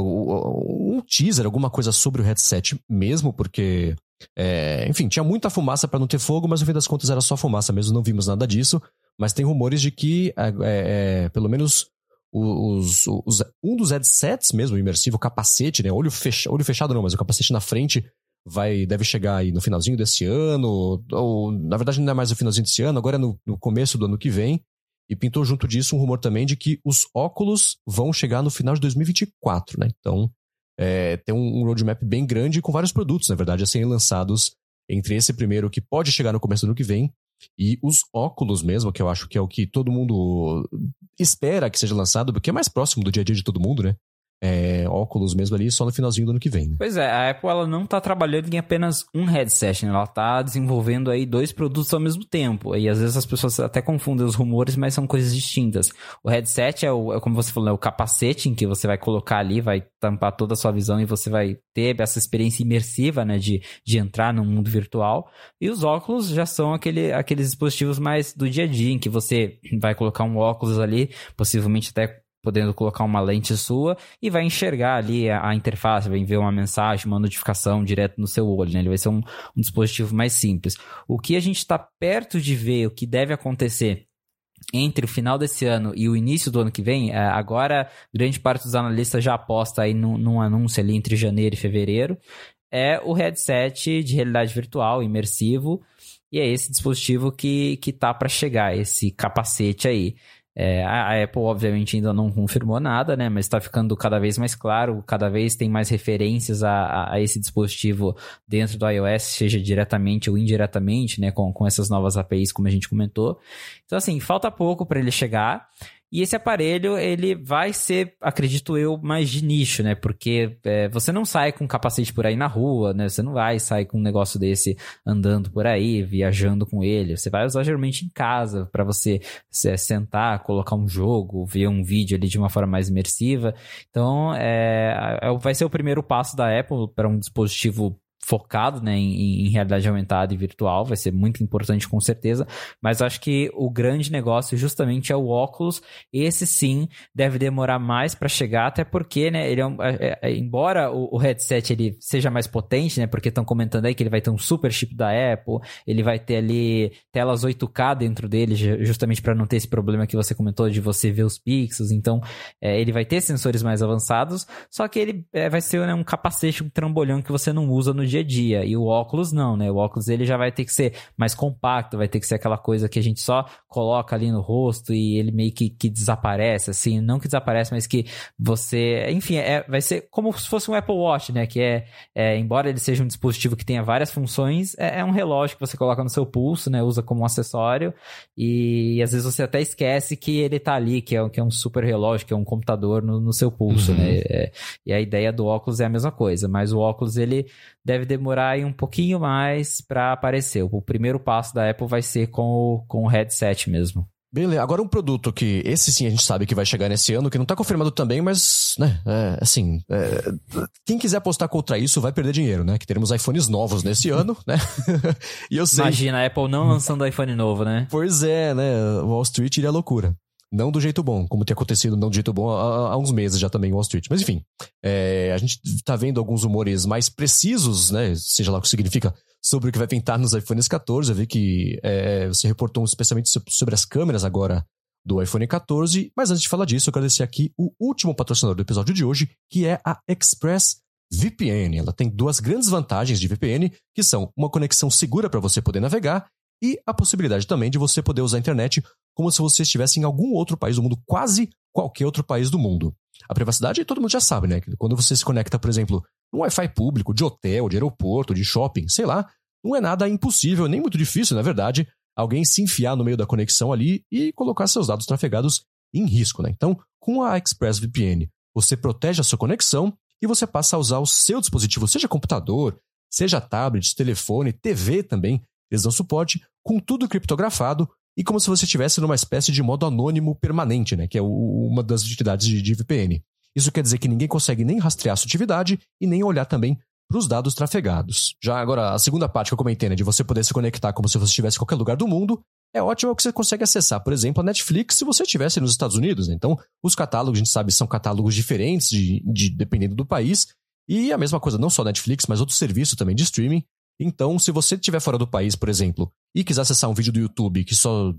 um teaser, alguma coisa sobre o headset mesmo, porque, é, enfim, tinha muita fumaça para não ter fogo, mas no fim das contas era só fumaça mesmo, não vimos nada disso. Mas tem rumores de que, é, é, é pelo menos, os, os, um dos headsets mesmo, imersivo, o capacete, né? Olho, fecha, olho fechado não, mas o capacete na frente vai deve chegar aí no finalzinho desse ano, ou na verdade não é mais no finalzinho desse ano, agora é no, no começo do ano que vem. E pintou junto disso um rumor também de que os óculos vão chegar no final de 2024, né? Então, é, tem um, roadmap bem grande com vários produtos, na verdade, a serem lançados entre esse primeiro que pode chegar no começo do ano que vem e os óculos mesmo, que eu acho que é o que todo mundo espera que seja lançado, porque é mais próximo do dia a dia de todo mundo, né? É, óculos mesmo ali só no finalzinho do ano que vem. Né? Pois é, a Apple ela não está trabalhando em apenas um headset, né? ela está desenvolvendo aí dois produtos ao mesmo tempo. E às vezes as pessoas até confundem os rumores, mas são coisas distintas. O headset é, o, é como você falou, é o capacete em que você vai colocar ali, vai tampar toda a sua visão e você vai ter essa experiência imersiva, né, de, de entrar no mundo virtual. E os óculos já são aquele, aqueles dispositivos mais do dia a dia, em que você vai colocar um óculos ali, possivelmente até podendo colocar uma lente sua e vai enxergar ali a, a interface, vai enviar uma mensagem, uma notificação direto no seu olho, né? Ele vai ser um, um dispositivo mais simples. O que a gente está perto de ver, o que deve acontecer entre o final desse ano e o início do ano que vem, é, agora grande parte dos analistas já aposta aí num, num anúncio ali entre janeiro e fevereiro, é o headset de realidade virtual imersivo, e é esse dispositivo que, que tá para chegar, esse capacete aí. É, a Apple, obviamente, ainda não confirmou nada, né? Mas está ficando cada vez mais claro, cada vez tem mais referências a, a, esse dispositivo dentro do iOS, seja diretamente ou indiretamente, né? Com, com essas novas APIs, como a gente comentou. Então, assim, falta pouco para ele chegar. E esse aparelho, ele vai ser, acredito eu, mais de nicho, né? Porque é, você não sai com capacete por aí na rua, né? Você não vai sair com um negócio desse andando por aí, viajando com ele. Você vai usar geralmente em casa para você sentar, colocar um jogo, ver um vídeo ali de uma forma mais imersiva. Então, é, é vai ser o primeiro passo da Apple para um dispositivo focado né, em, em, realidade aumentada e virtual, vai ser muito importante com certeza, mas acho que o grande negócio justamente é o óculos, esse sim deve demorar mais para chegar, até porque, né, ele é, um, é, é, embora o, o, headset ele seja mais potente, né, porque estão comentando aí que ele vai ter um super chip da Apple, ele vai ter ali telas 8K dentro dele, justamente para não ter esse problema que você comentou de você ver os pixels, então é, ele vai ter sensores mais avançados, só que ele é, vai ser né, um capacete, um trambolhão que você não usa no dia a dia. E o óculos não, né? O óculos ele já vai ter que ser mais compacto, vai ter que ser aquela coisa que a gente só coloca ali no rosto e ele meio que, que desaparece, assim. Não que desaparece, mas que você. Enfim, é, vai ser como se fosse um Apple Watch, né? Que é, é embora ele seja um dispositivo que tenha várias funções, é, é, um relógio que você coloca no seu pulso, né? Usa como um acessório. E, e, às vezes você até esquece que ele tá ali, que é, que é um super relógio, que é um computador no, no seu pulso, uhum. né? É, e a ideia do óculos é a mesma coisa, mas o óculos ele deve demorar aí um pouquinho mais para aparecer. O primeiro passo da Apple vai ser com o, com o headset mesmo. Beleza, agora um produto que esse sim a gente sabe que vai chegar nesse ano, que não tá confirmado também, mas, né, é, assim, é, quem quiser apostar contra isso vai perder dinheiro, né? Que teremos iPhones novos nesse ano, <laughs> né? e eu sei. Imagina a Apple não lançando iPhone novo, né? Pois é, né? Wall Street iria loucura. Não do jeito bom, como tem acontecido não do jeito bom há, há uns meses já também em Wall Street. Mas enfim, é, a gente tá vendo alguns rumores mais precisos, né? Seja lá o que significa, sobre o que vai pintar nos iPhones 14. Eu vi que é, você reportou especialmente sobre as câmeras agora do iPhone 14. Mas antes de falar disso, eu quero descer aqui o último patrocinador do episódio de hoje, que é a Express VPN. Ela tem duas grandes vantagens de VPN, que são uma conexão segura para você poder navegar e a possibilidade também de você poder usar a internet como se você estivesse em algum outro país do mundo, quase qualquer outro país do mundo. A privacidade todo mundo já sabe, né? Quando você se conecta, por exemplo, num Wi-Fi público, de hotel, de aeroporto, de shopping, sei lá, não é nada impossível, nem muito difícil, na verdade, alguém se enfiar no meio da conexão ali e colocar seus dados trafegados em risco, né? Então, com a ExpressVPN, você protege a sua conexão e você passa a usar o seu dispositivo, seja computador, seja tablet, telefone, TV também, eles dão suporte, com tudo criptografado e como se você estivesse numa espécie de modo anônimo permanente, né? Que é o, uma das utilidades de, de VPN. Isso quer dizer que ninguém consegue nem rastrear sua atividade e nem olhar também para os dados trafegados. Já agora, a segunda parte que eu comentei, né, de você poder se conectar como se você estivesse em qualquer lugar do mundo, é ótimo que você consegue acessar, por exemplo, a Netflix se você estivesse nos Estados Unidos. Né? Então, os catálogos, a gente sabe, são catálogos diferentes de, de, dependendo do país. E a mesma coisa, não só Netflix, mas outros serviços também de streaming. Então, se você estiver fora do país, por exemplo, e quiser acessar um vídeo do YouTube que só,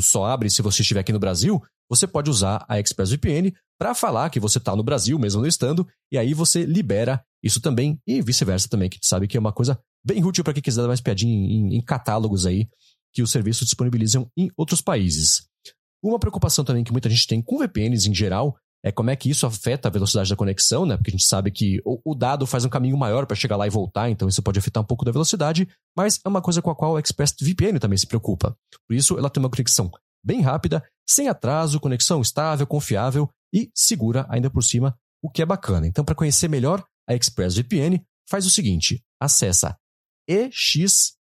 só abre se você estiver aqui no Brasil, você pode usar a ExpressVPN para falar que você está no Brasil, mesmo não estando, e aí você libera isso também, e vice-versa também, que a gente sabe que é uma coisa bem útil para quem quiser dar mais piadinha em, em, catálogos aí que os serviços disponibilizam em outros países. Uma preocupação também que muita gente tem com VPNs em geral é como é que isso afeta a velocidade da conexão, né? Porque a gente sabe que o, dado faz um caminho maior para chegar lá e voltar, então isso pode afetar um pouco da velocidade, mas é uma coisa com a qual a ExpressVPN também se preocupa. Por isso, ela tem uma conexão bem rápida, sem atraso, conexão estável, confiável e segura ainda por cima, o que é bacana. Então, para conhecer melhor a ExpressVPN, faz o seguinte: acessa expressvpn,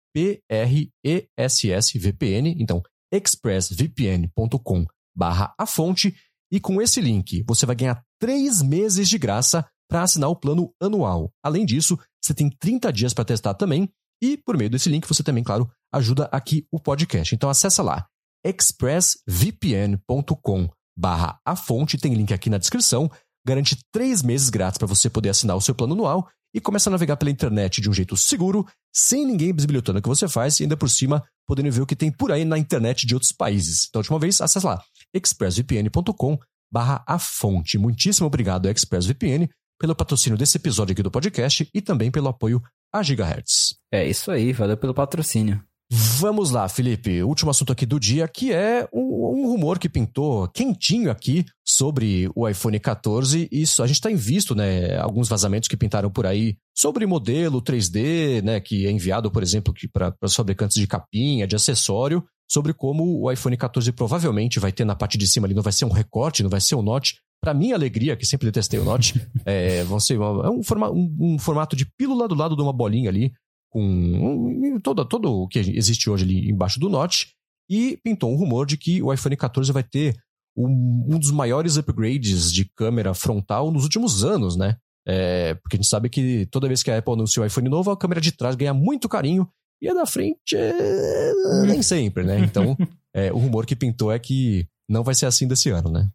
então expressvpn.com/a fonte e com esse link, você vai ganhar três meses de graça para assinar o plano anual. Além disso, você tem 30 dias para testar também. E por meio desse link, você também, claro, ajuda aqui o podcast. Então acessa lá, expressvpn.com barra a fonte, tem link aqui na descrição, garante três meses grátis para você poder assinar o seu plano anual e começa a navegar pela internet de um jeito seguro, sem ninguém bisbilhotando o que você faz e ainda por cima podendo ver o que tem por aí na internet de outros países. Então, última vez, acessa lá expressvpn.com barra a fonte. Muitíssimo obrigado, ExpressVPN, pelo patrocínio desse episódio aqui do podcast e também pelo apoio a Gigahertz. É isso aí, valeu pelo patrocínio. Vamos lá, Felipe. Último assunto aqui do dia, que é um, um rumor que pintou quentinho aqui sobre o iPhone 14. Isso a gente tem visto, né, alguns vazamentos que pintaram por aí sobre modelo 3D, né, que é enviado, por exemplo, para os fabricantes de capinha, de acessório, sobre como o iPhone 14 provavelmente vai ter na parte de cima ali, não vai ser um recorte, não vai ser um note. Para minha alegria, que sempre detestei o note, <laughs> é, vão ser uma, é um, forma, um, um formato de pílula do lado de uma bolinha ali com todo, todo o que existe hoje ali embaixo do Note, e pintou um rumor de que o iPhone 14 vai ter um, um dos maiores upgrades de câmera frontal nos últimos anos, né? É, porque a gente sabe que toda vez que a Apple anuncia o iPhone novo, a câmera de trás ganha muito carinho e a da frente é... nem sempre, né? Então, <laughs> é, o rumor que pintou é que não vai ser assim desse ano, né?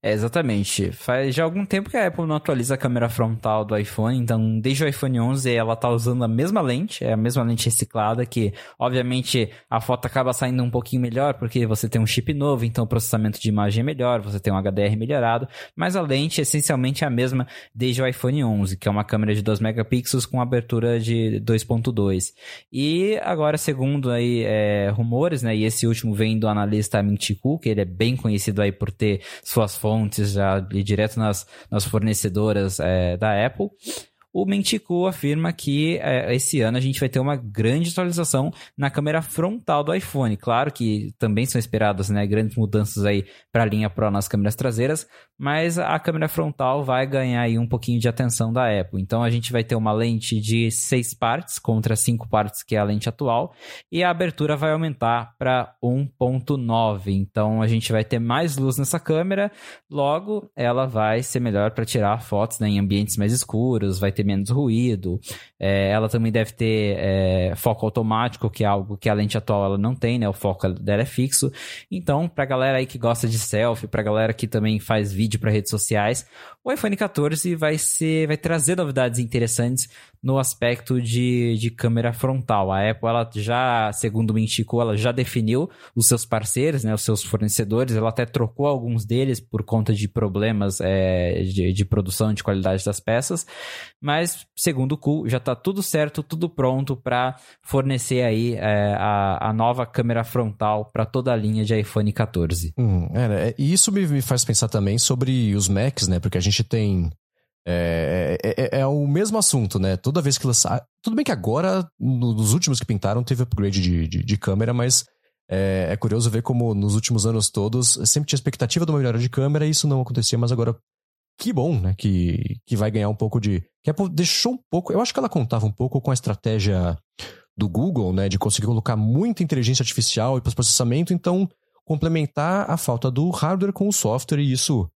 É, exatamente. Faz já algum tempo que a Apple não atualiza a câmera frontal do iPhone, então desde o iPhone 11 ela tá usando a mesma lente, é a mesma lente reciclada, que obviamente a foto acaba saindo um pouquinho melhor porque você tem um chip novo, então o processamento de imagem é melhor, você tem um HDR melhorado, mas a lente essencialmente é a mesma desde o iPhone 11, que é uma câmera de 2 megapixels com abertura de 2.2. E agora, segundo aí é, rumores, né, e esse último vem do analista Mint que ele é bem conhecido aí por ter suas fotos fontes já direto nas, nas fornecedoras é, da Apple o Mentico afirma que é, esse ano a gente vai ter uma grande atualização na câmera frontal do iPhone. Claro que também são esperadas né, grandes mudanças aí para a linha Pro nas câmeras traseiras, mas a câmera frontal vai ganhar aí um pouquinho de atenção da Apple. Então a gente vai ter uma lente de seis partes contra cinco partes que é a lente atual e a abertura vai aumentar para 1.9. Então a gente vai ter mais luz nessa câmera, logo ela vai ser melhor para tirar fotos né, em ambientes mais escuros, vai ter menos ruído. É, ela também deve ter é, foco automático, que é algo que a lente atual ela não tem, né? O foco dela é fixo. Então, pra galera aí que gosta de selfie, pra galera que também faz vídeo para redes sociais, o iPhone 14 vai ser, vai trazer novidades interessantes no aspecto de, de câmera frontal. A Apple, ela já, segundo o Minchico, ela já definiu os seus parceiros, né, os seus fornecedores, ela até trocou alguns deles por conta de problemas é, de, de produção, de qualidade das peças, mas, segundo o Ku, já está tudo certo, tudo pronto para fornecer aí é, a, a nova câmera frontal para toda a linha de iPhone 14. Hum, é, e isso me, me faz pensar também sobre os Macs, né, porque a gente tem é, é, é, é, o mesmo assunto, né? Toda vez que lançar. Tudo bem que agora, nos últimos que pintaram, teve upgrade de, de, de câmera, mas é, é, curioso ver como nos últimos anos todos sempre tinha expectativa de uma melhora de câmera e isso não acontecia, mas agora. Que bom, né? Que, que vai ganhar um pouco de. Que Apple deixou um pouco. Eu acho que ela contava um pouco com a estratégia do Google, né? De conseguir colocar muita inteligência artificial e processamento, então complementar a falta do hardware com o software e isso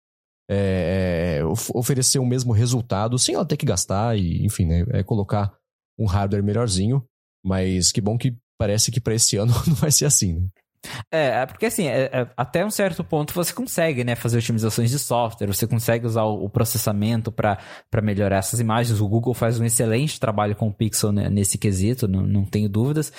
é, é oferecer o mesmo resultado sem ela ter que gastar e, enfim, né, é colocar um hardware melhorzinho. Mas que bom que parece que para esse ano <laughs> não vai ser assim, né? É, é porque assim, é, é, até um certo ponto você consegue, né, fazer otimizações de software, você consegue usar o, o processamento para melhorar essas imagens. O Google faz um excelente trabalho com o Pixel né, nesse quesito, não, não tenho dúvidas.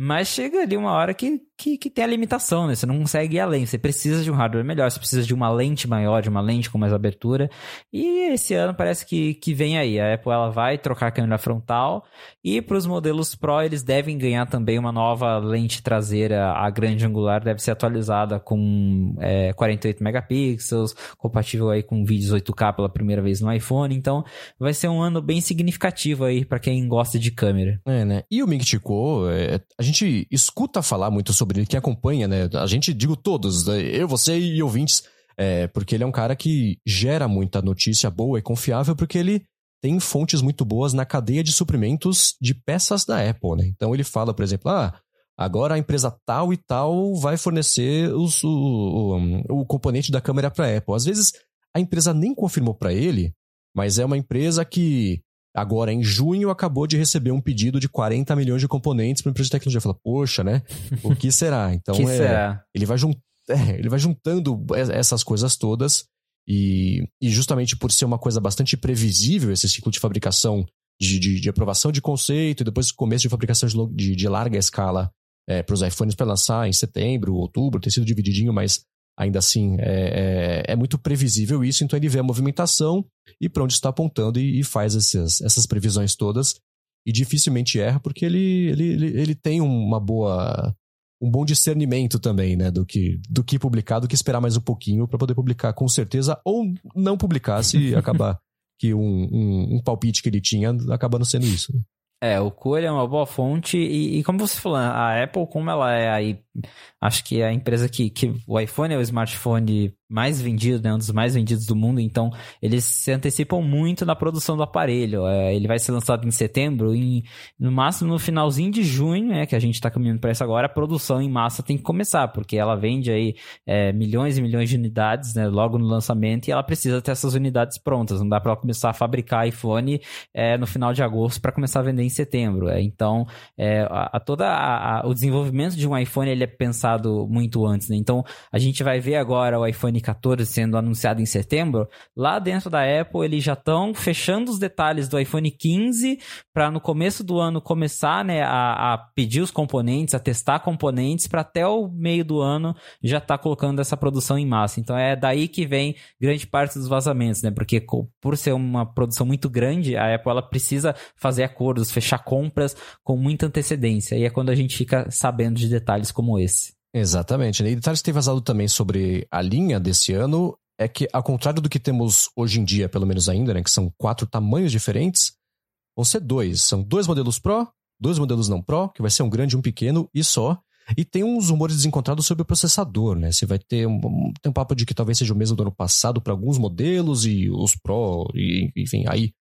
Mas chega ali uma hora que, que, que, tem a limitação, né? Você não consegue ir além. Você precisa de um hardware melhor, você precisa de uma lente maior, de uma lente com mais abertura. E esse ano parece que, que vem aí. A Apple ela vai trocar a câmera frontal e para os modelos Pro eles devem ganhar também uma nova lente traseira, a grande angular deve ser atualizada com é, 48 megapixels, compatível aí com vídeos 8K pela primeira vez no iPhone. Então, vai ser um ano bem significativo aí para quem gosta de câmera. É, né? E o Ming Chico, é, a gente escuta falar muito sobre ele, quem acompanha, né? A gente, digo todos, né? eu, você e ouvintes, é, porque ele é um cara que gera muita notícia boa e confiável, porque ele tem fontes muito boas na cadeia de suprimentos de peças da Apple, né? Então ele fala, por exemplo, ah, agora a empresa tal e tal vai fornecer os, o, o, o componente da câmera para a Apple. Às vezes a empresa nem confirmou para ele, mas é uma empresa que agora em junho acabou de receber um pedido de 40 milhões de componentes para uma empresa de tecnologia. Fala, poxa, né? O que será? <laughs> Então que é, será? ele vai juntando é, ele vai juntando essas coisas todas e, e, justamente por ser uma coisa bastante previsível, esse ciclo de fabricação, de, de, de aprovação de conceito e depois começo de fabricação de, de larga escala é, para os iPhones para lançar em setembro, outubro, tem sido divididinho, mas ainda assim é, é, é, muito previsível isso. Então ele vê a movimentação e para onde está apontando e, e faz essas, essas previsões todas e dificilmente erra porque ele, ele, ele, ele tem uma boa um bom discernimento também, né, do que, do que publicar, do que esperar mais um pouquinho para poder publicar com certeza, ou não publicar se <laughs> acabar que um, um, um, palpite que ele tinha acabando sendo isso. Né? É, o Core é uma boa fonte e, e, como você falou, a Apple, como ela é aí, acho que é a empresa que, que o iPhone é o smartphone mais vendido, né, um dos mais vendidos do mundo, então eles se antecipam muito na produção do aparelho. É, ele vai ser lançado em setembro, em, no máximo no finalzinho de junho, né, que a gente está caminhando para isso agora, a produção em massa tem que começar, porque ela vende aí é, milhões e milhões de unidades, né, logo no lançamento, e ela precisa ter essas unidades prontas. Não dá para começar a fabricar iPhone é, no final de agosto para começar a vender em setembro. É, então, é, a, a toda a, a, o desenvolvimento de um iPhone ele é pensado muito antes, né? Então, a gente vai ver agora o iPhone iPhone 14 sendo anunciado em setembro, lá dentro da Apple eles já estão fechando os detalhes do iPhone 15 para no começo do ano começar né, a, a, pedir os componentes, a testar componentes para até o meio do ano já estar tá colocando essa produção em massa. Então é daí que vem grande parte dos vazamentos, né? Porque por ser uma produção muito grande, a Apple ela precisa fazer acordos, fechar compras com muita antecedência. E é quando a gente fica sabendo de detalhes como esse. Exatamente. Né? E detalhes que tem vazado também sobre a linha desse ano é que, ao contrário do que temos hoje em dia, pelo menos ainda, né, que são quatro tamanhos diferentes, vão ser dois. São dois modelos Pro, dois modelos não Pro, que vai ser um grande e um pequeno, e só. E tem uns rumores desencontrados sobre o processador, né? Você vai ter um, tem um papo de que talvez seja o mesmo do ano passado para alguns modelos e os Pro, e, enfim, aí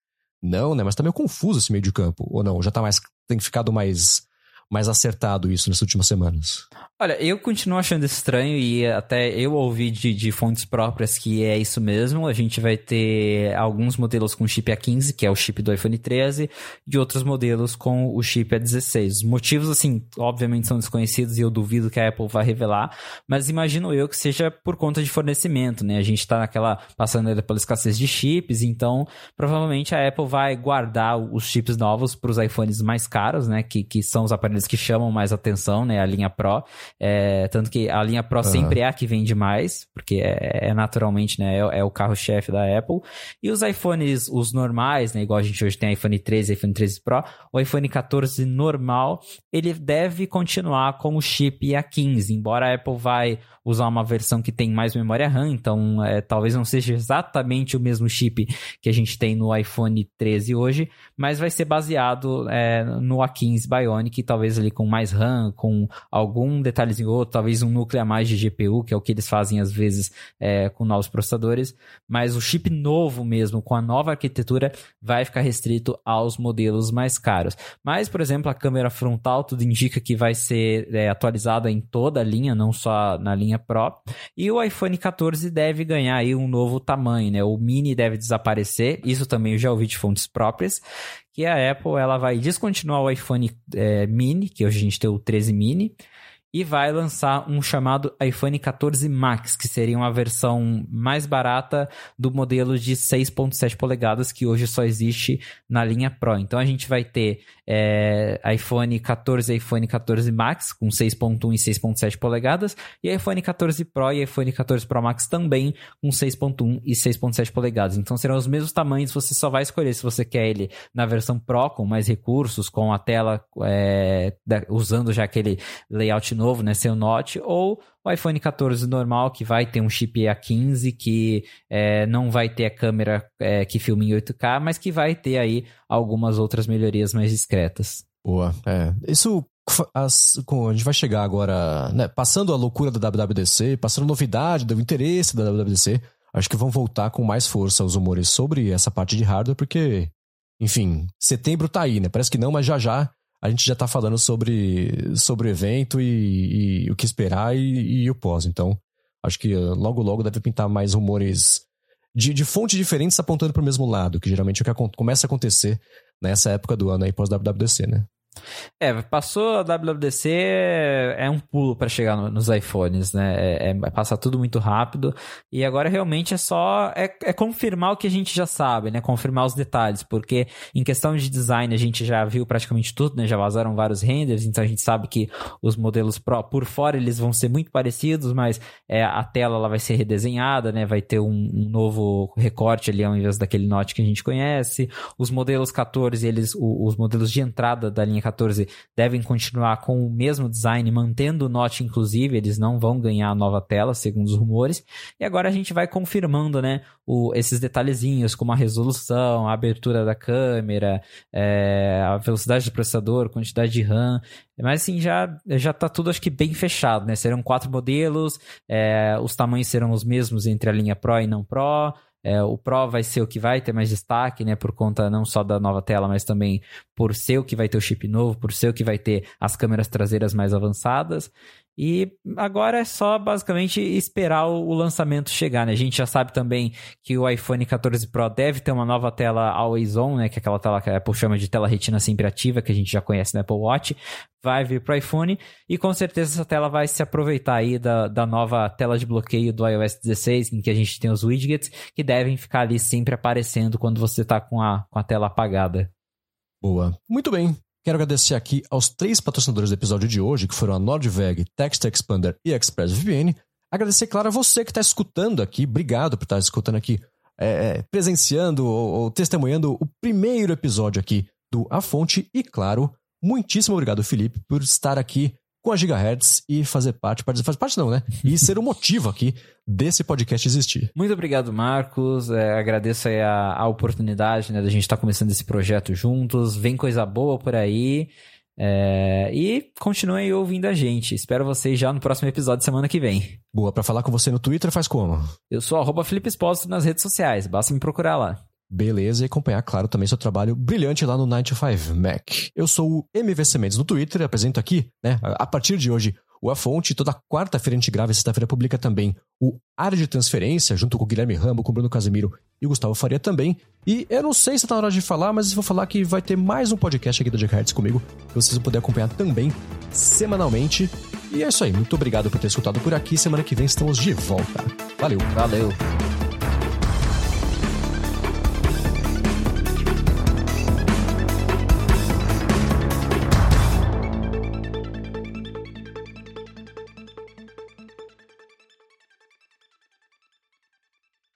não, né? Mas tá meio confuso esse meio de campo, ou não? Já tá mais, tem ficado mais mais acertado isso nessas últimas semanas? Olha, eu continuo achando estranho e até eu ouvi de, de, fontes próprias que é isso mesmo. A gente vai ter alguns modelos com chip A15, que é o chip do iPhone 13, e outros modelos com o chip A16. Os motivos, assim, obviamente são desconhecidos e eu duvido que a Apple vá revelar, mas imagino eu que seja por conta de fornecimento, né? A gente tá naquela, passando pela escassez de chips, então provavelmente a Apple vai guardar os chips novos para os iPhones mais caros, né? Que, que são os aparelhos que chamam mais atenção, né? A linha Pro. É, tanto que a linha Pro uhum. sempre é a que vende mais, porque é, é naturalmente, né? É, é o carro-chefe da Apple. E os iPhones, os normais, né? Igual a gente hoje tem iPhone 13 iPhone 13 Pro, o iPhone 14 normal, ele deve continuar com o chip A15, embora a Apple vai usar uma versão que tem mais memória RAM, então é, talvez não seja exatamente o mesmo chip que a gente tem no iPhone 13 hoje, mas vai ser baseado é, no A15 Bionic, talvez ali com mais RAM, com algum detalhezinho outro, talvez um núcleo a mais de GPU, que é o que eles fazem às vezes é, com novos processadores, mas o chip novo mesmo, com a nova arquitetura, vai ficar restrito aos modelos mais caros. Mas, por exemplo, a câmera frontal, tudo indica que vai ser é, atualizada em toda a linha, não só na linha linha Pro. E o iPhone 14 deve ganhar aí um novo tamanho, né? O mini deve desaparecer. Isso também eu já ouvi de fontes próprias. Que a Apple ela vai descontinuar o iPhone é, mini, que hoje a gente tem o 13 mini e vai lançar um chamado iPhone 14 Max, que seria uma versão mais barata do modelo de 6.7 polegadas que hoje só existe na linha Pro. Então a gente vai ter é, iPhone 14 e iPhone 14 Max com 6.1 e 6.7 polegadas e iPhone 14 Pro e iPhone 14 Pro Max também com 6.1 e 6.7 polegadas. Então serão os mesmos tamanhos, você só vai escolher se você quer ele na versão Pro com mais recursos, com a tela é, usando já aquele layout novo, né, sem o Note, ou o iPhone 14 normal, que vai ter um chip A15, que é, não vai ter a câmera é, que filma em 8K, mas que vai ter aí algumas outras melhorias mais discretas. Boa, é. Isso as, a gente vai chegar agora, né, passando a loucura da WWDC, passando a novidade do interesse da WWDC, acho que vão voltar com mais força os rumores sobre essa parte de hardware, porque, enfim, setembro tá aí, né? Parece que não, mas já já a gente já está falando sobre, sobre o evento e, e o que esperar e, e, o pós. Então, acho que logo logo deve pintar mais rumores de, de fontes diferentes apontando para o mesmo lado, que geralmente é o que começa a acontecer nessa época do ano aí pós-WWDC, né? É, passou a WWDC, é um pulo para chegar no, nos iPhones, né? É, é, passa tudo muito rápido. E agora realmente é só. É, é, confirmar o que a gente já sabe, né? Confirmar os detalhes. Porque em questão de design a gente já viu praticamente tudo, né? Já vazaram vários renders, então a gente sabe que os modelos Pro por fora eles vão ser muito parecidos, mas é, a tela ela vai ser redesenhada, né? Vai ter um, um novo recorte ali ao invés daquele Note que a gente conhece. Os modelos 14, eles, os modelos de entrada da linha 14 devem continuar com o mesmo design, mantendo o Note inclusive, eles não vão ganhar a nova tela, segundo os rumores. E agora a gente vai confirmando, né, o, esses detalhezinhos, como a resolução, a abertura da câmera, é, a velocidade do processador, quantidade de RAM. Mas assim, já, já tá tudo acho que bem fechado, né? Serão quatro modelos, é, os tamanhos serão os mesmos entre a linha Pro e não Pro. É, o Pro vai ser o que vai ter mais destaque, né? Por conta não só da nova tela, mas também por ser o que vai ter o chip novo, por ser o que vai ter as câmeras traseiras mais avançadas. E agora é só basicamente esperar o lançamento chegar, né? A gente já sabe também que o iPhone 14 Pro deve ter uma nova tela Always On, né? Que é aquela tela que a Apple chama de tela retina sempre ativa, que a gente já conhece no Apple Watch. Vai vir pro iPhone e com certeza essa tela vai se aproveitar aí da, da nova tela de bloqueio do iOS 16, em que a gente tem os widgets que devem ficar ali sempre aparecendo quando você tá com a, com a tela apagada. Boa. Muito bem. Quero agradecer aqui aos três patrocinadores do episódio de hoje, que foram a NordVeg, Text Expander e ExpressVPN. Agradecer, claro, a você que está escutando aqui. Obrigado por estar tá escutando aqui, é, é, presenciando ou, ou testemunhando o primeiro episódio aqui do A Fonte. E, claro, muitíssimo obrigado, Felipe, por estar aqui com a Gigahertz e fazer parte, fazer parte não, né? E ser o motivo aqui desse podcast existir. Muito obrigado, Marcos. É, agradeço aí a, a oportunidade né, da gente estar tá começando esse projeto juntos. Vem coisa boa por aí. É, e continuem ouvindo a gente. Espero vocês já no próximo episódio semana que vem. Boa, para falar com você no Twitter faz como? Eu sou arroba Felipe Exposto nas redes sociais, basta me procurar lá. Beleza, e acompanhar, claro, também seu trabalho brilhante lá no 95 Mac. Eu sou o MVC Mendes no Twitter, apresento aqui, né, a partir de hoje, o A Fonte. Toda quarta-feira a gente grava sexta-feira publica também o Área de Transferência, junto com o Guilherme Rambo, com o Bruno Casemiro e o Gustavo Faria também. E eu não sei se tá na hora de falar, mas vou falar que vai ter mais um podcast aqui da Gigahertz comigo, que vocês vão poder acompanhar também semanalmente. E é isso aí, muito obrigado por ter escutado por aqui. Semana que vem estamos de volta. Valeu. Valeu.